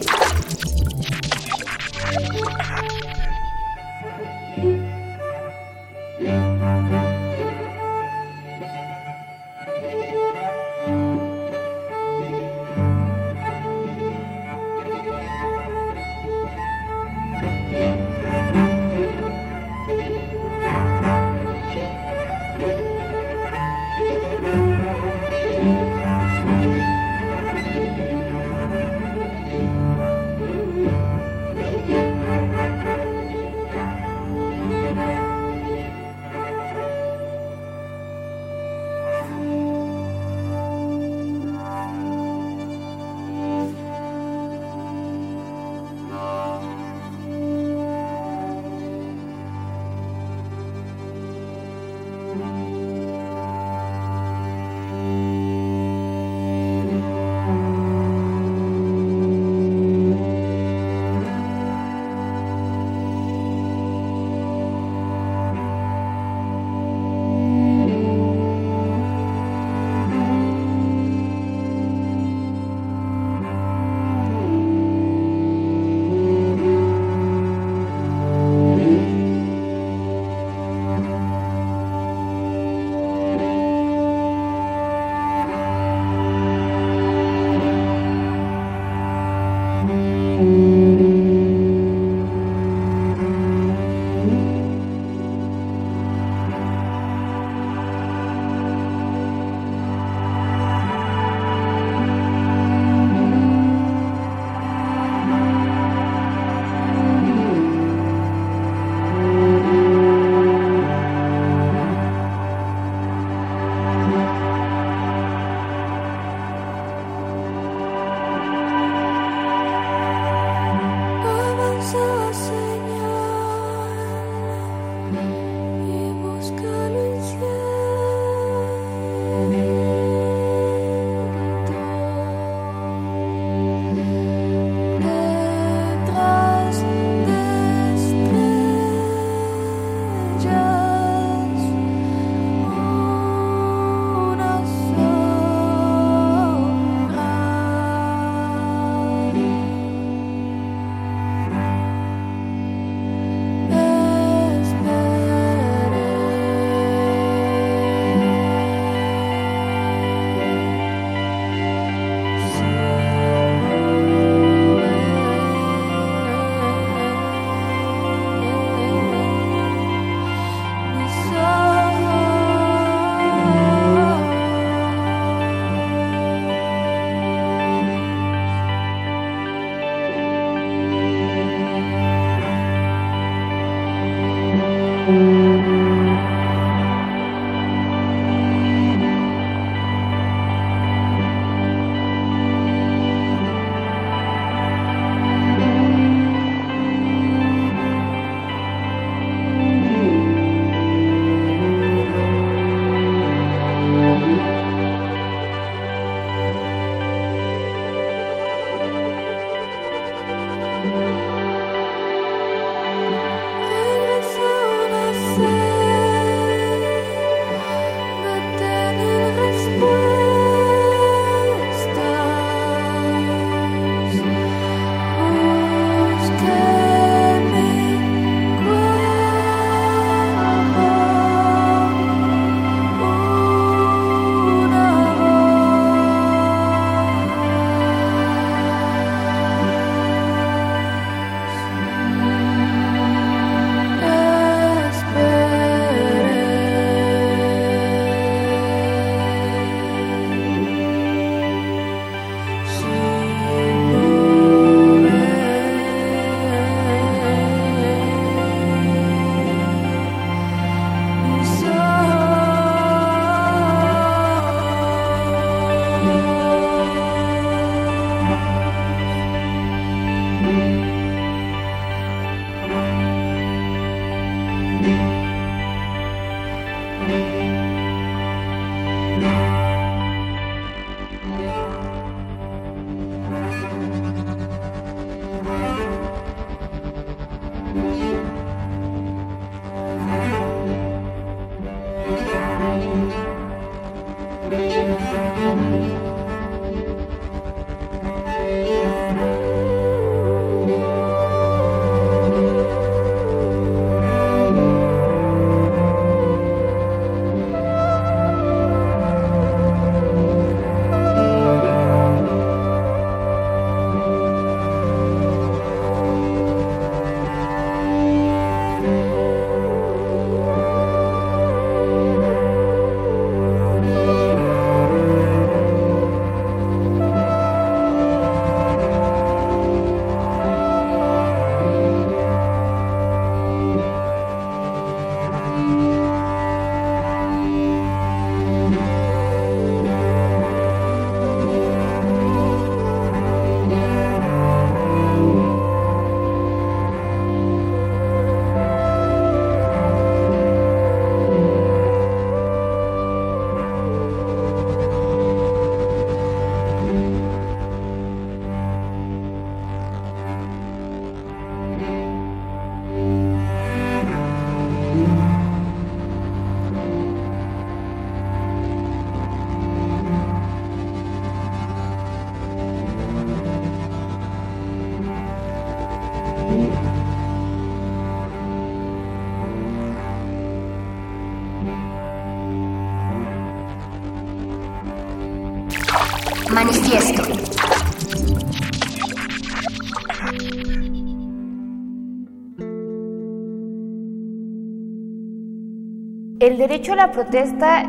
Derecho a la protesta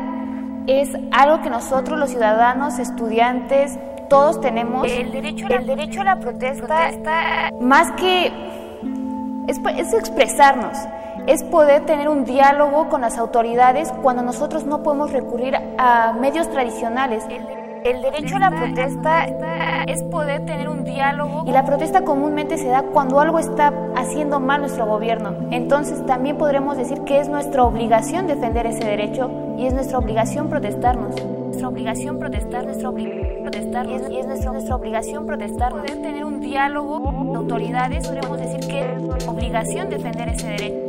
es algo que nosotros los ciudadanos, estudiantes, todos tenemos. El derecho a la, el derecho a la protesta, más que es, es expresarnos, es poder tener un diálogo con las autoridades cuando nosotros no podemos recurrir a medios tradicionales. El derecho a la protesta es poder tener un diálogo y la protesta comúnmente se da cuando algo está haciendo mal nuestro gobierno. Entonces también podremos decir que es nuestra obligación defender ese derecho y es nuestra obligación protestarnos. Nuestra obligación protestar, nuestra obligación protestar y es, y es nuestra, nuestra obligación protestar. Poder tener un diálogo con autoridades, podemos decir que es nuestra obligación defender ese derecho.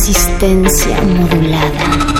Resistencia modulada.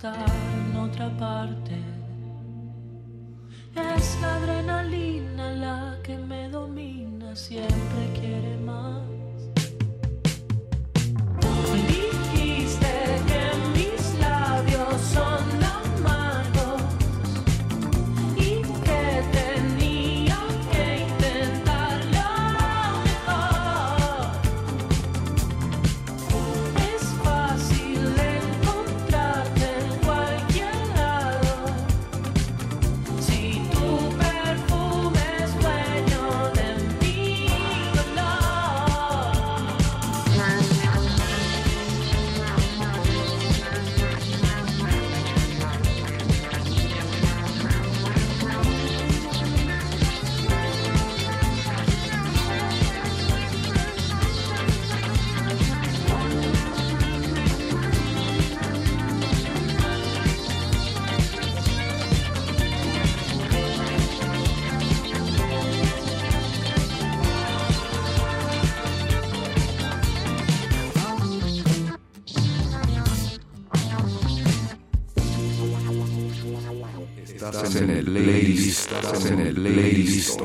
stars. Estás en el playlist.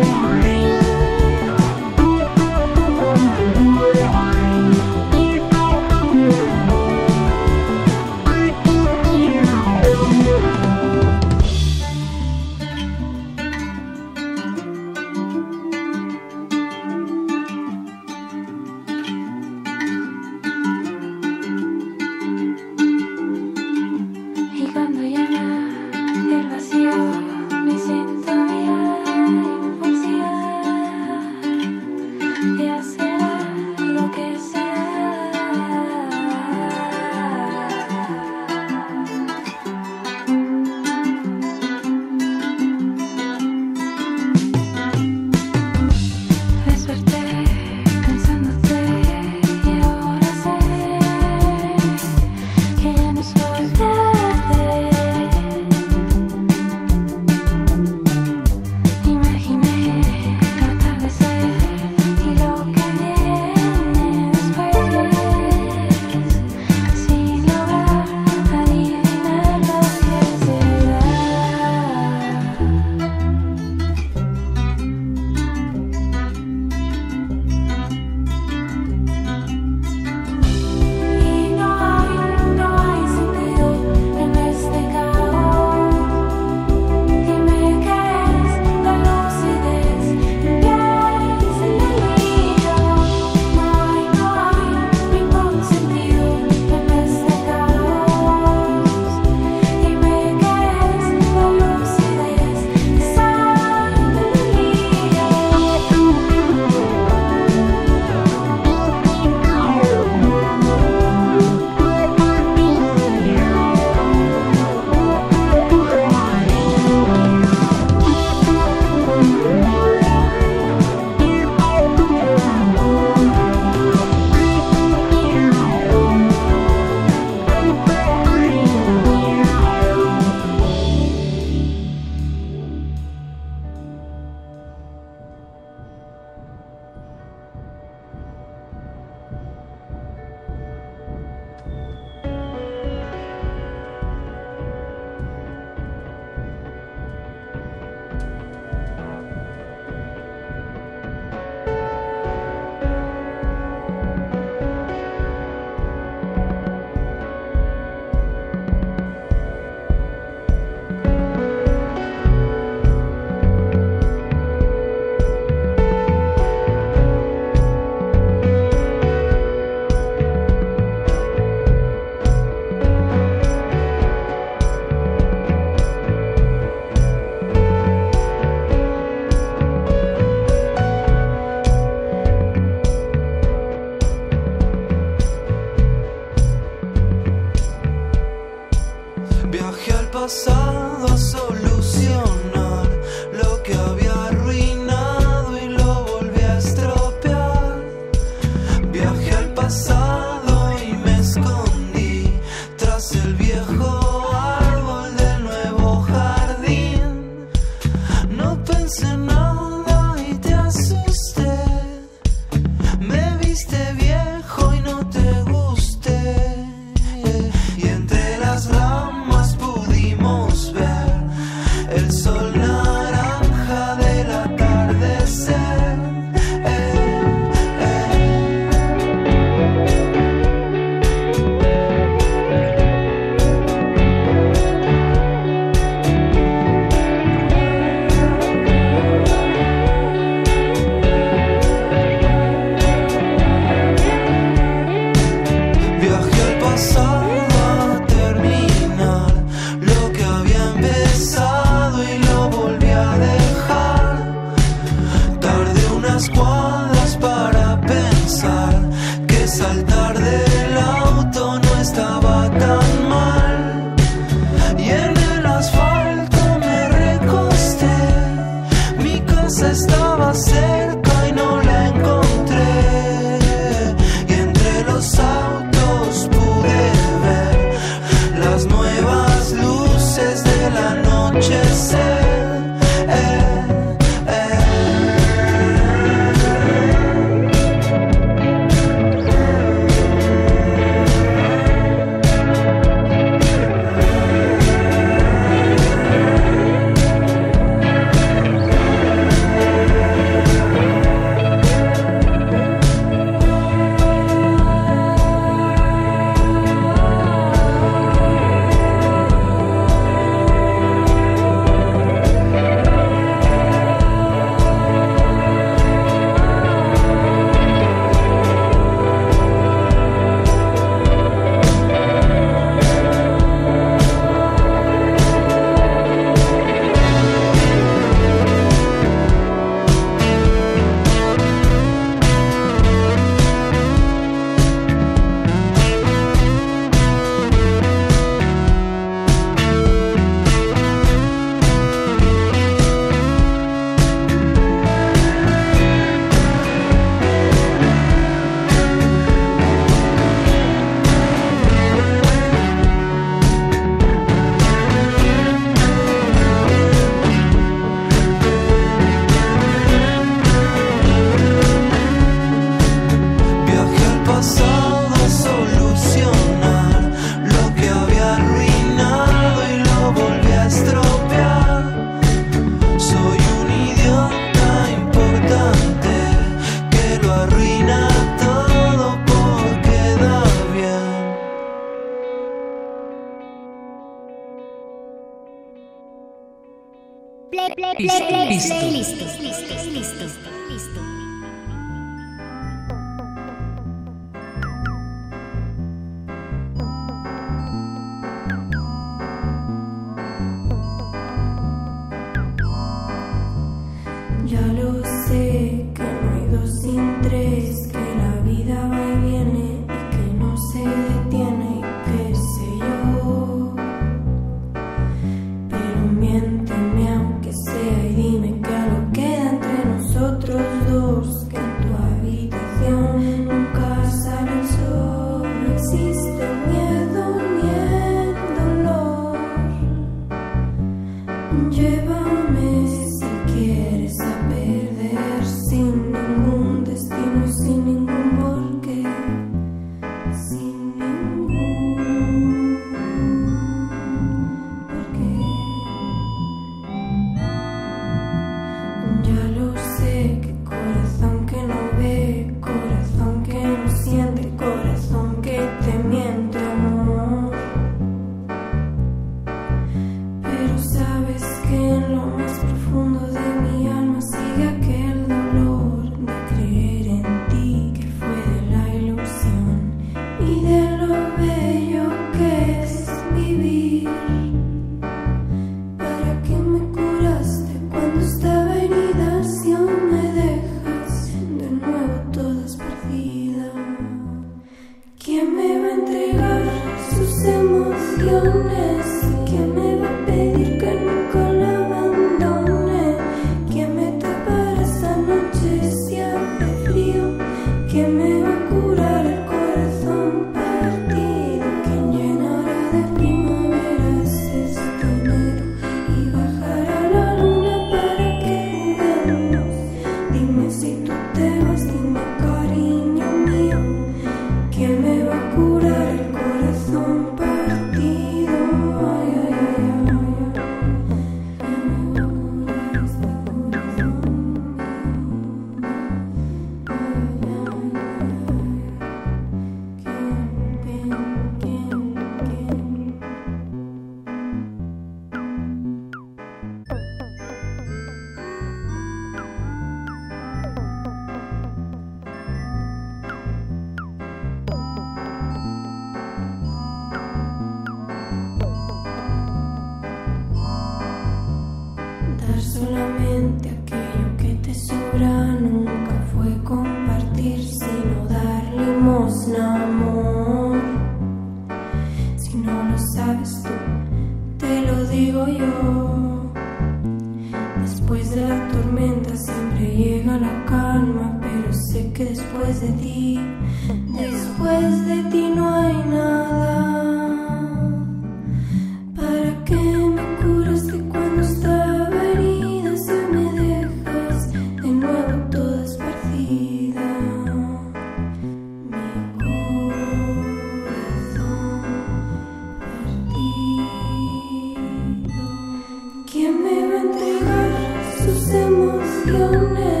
loneliness.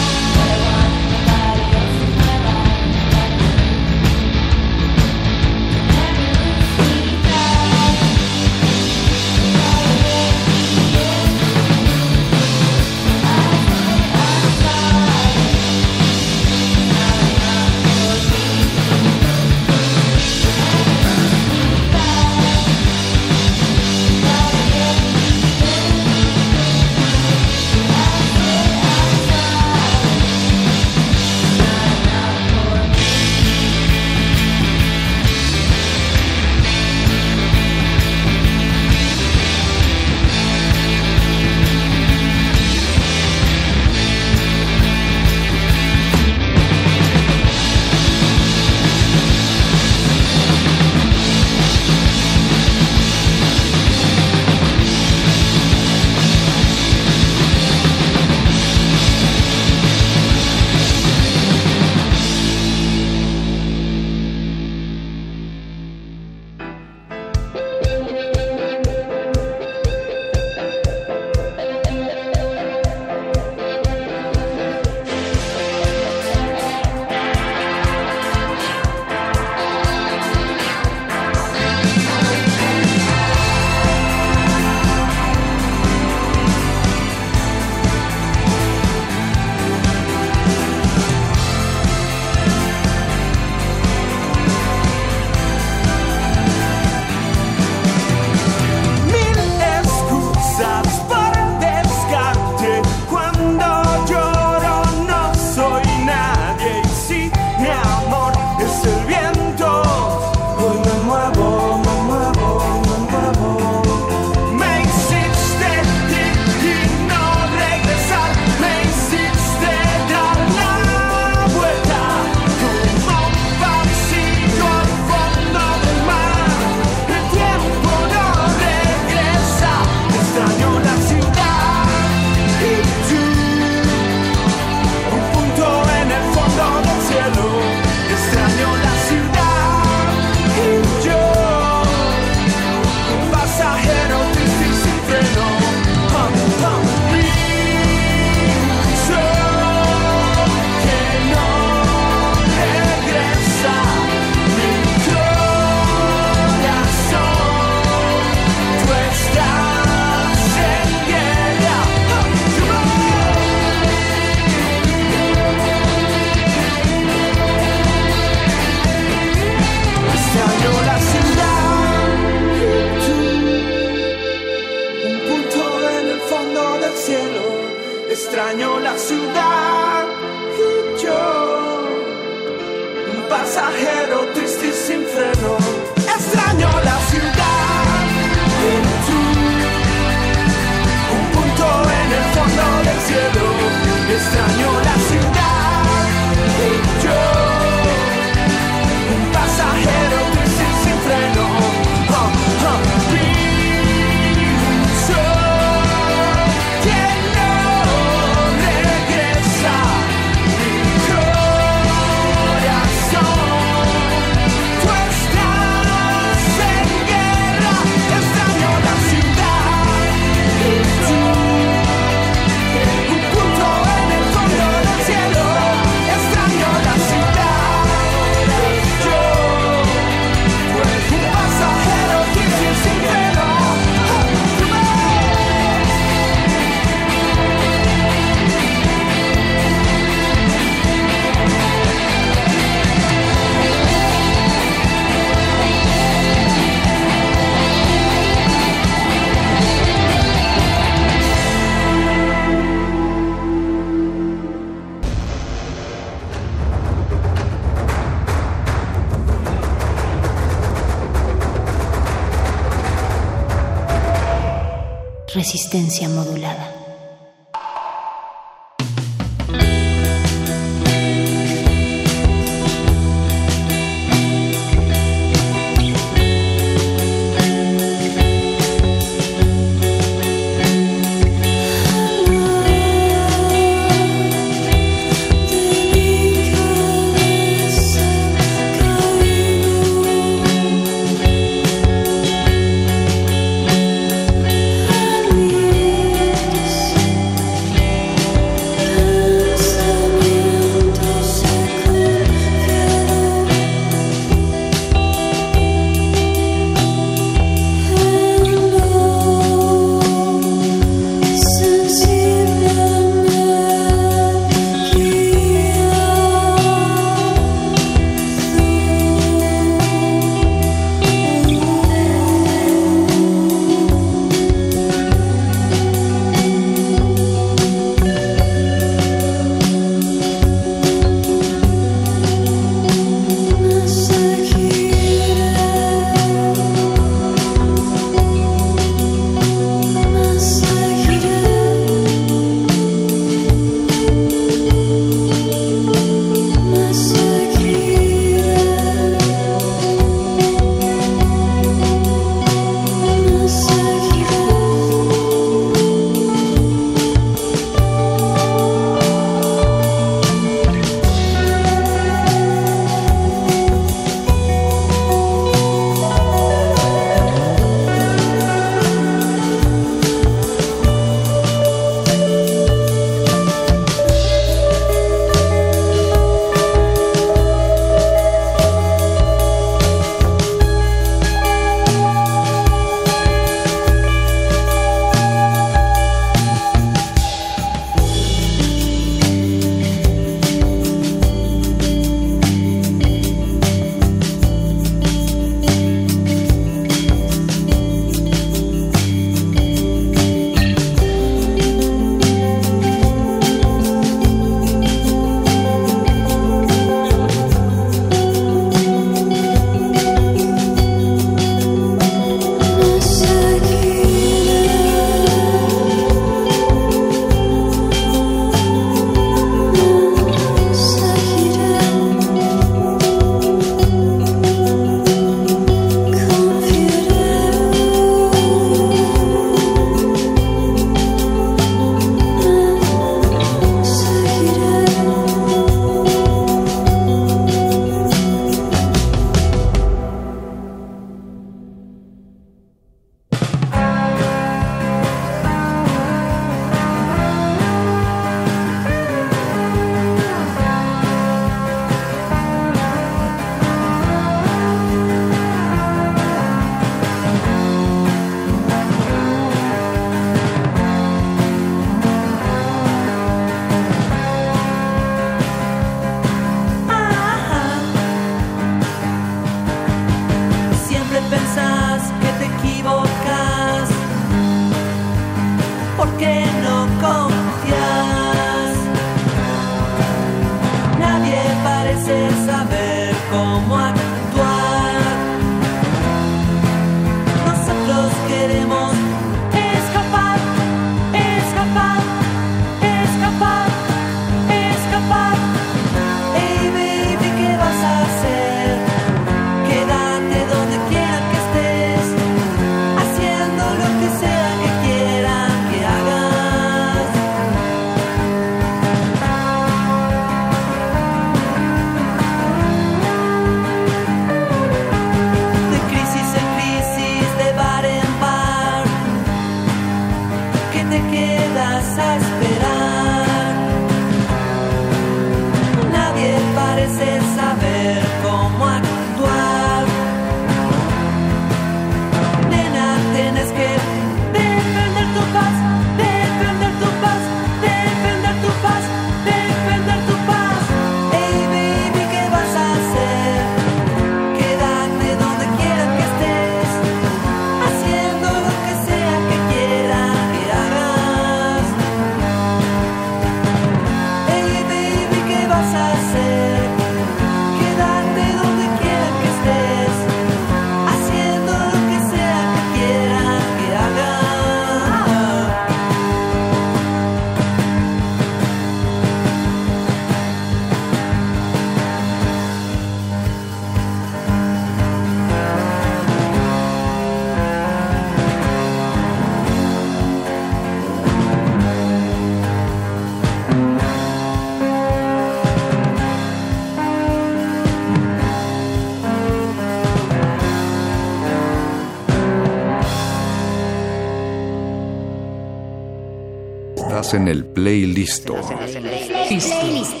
En el playlisto. What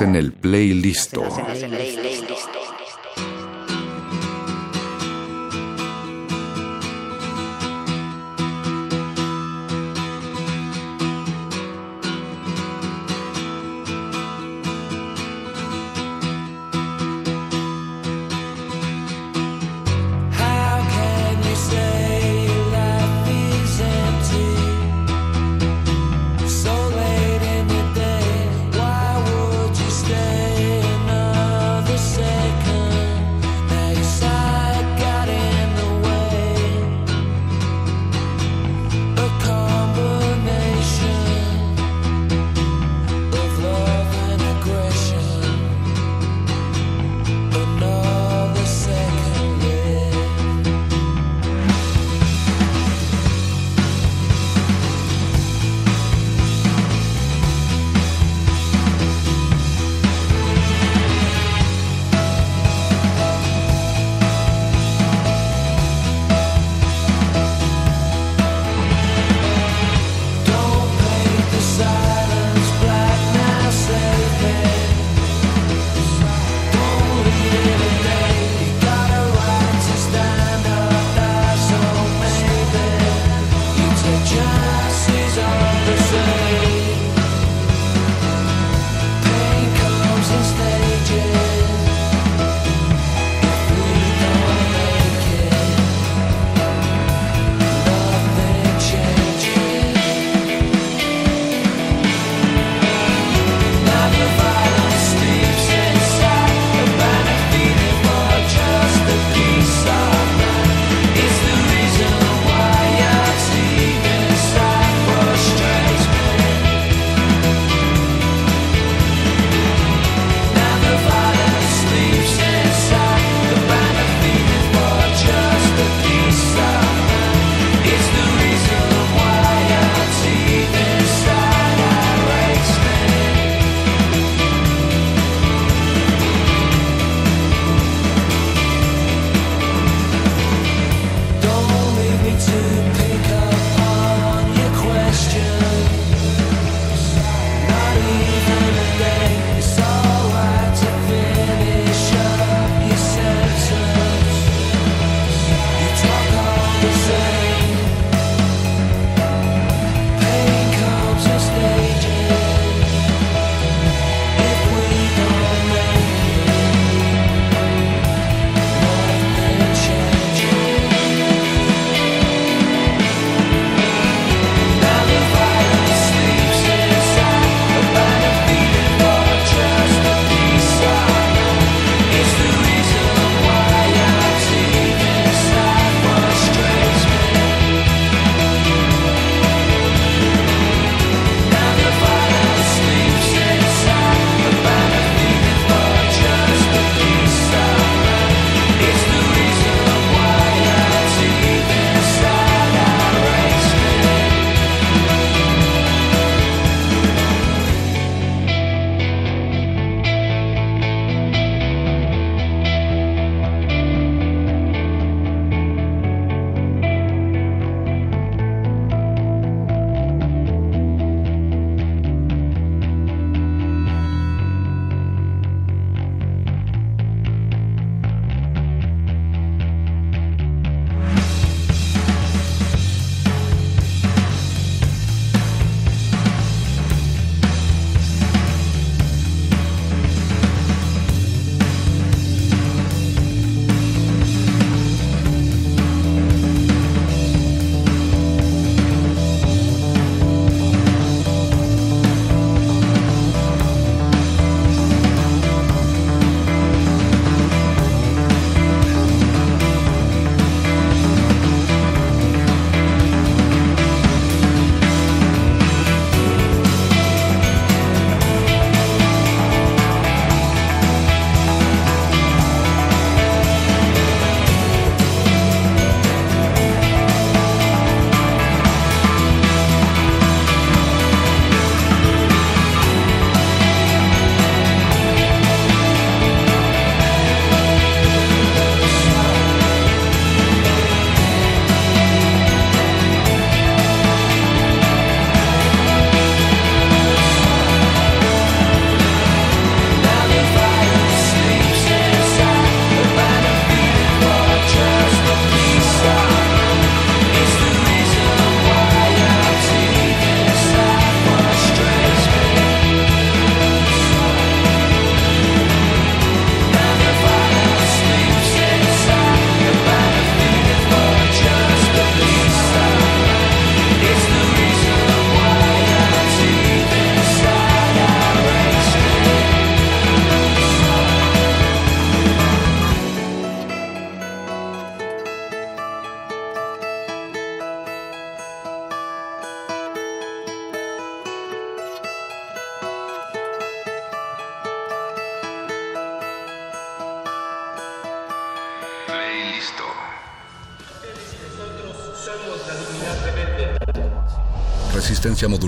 En el playlist.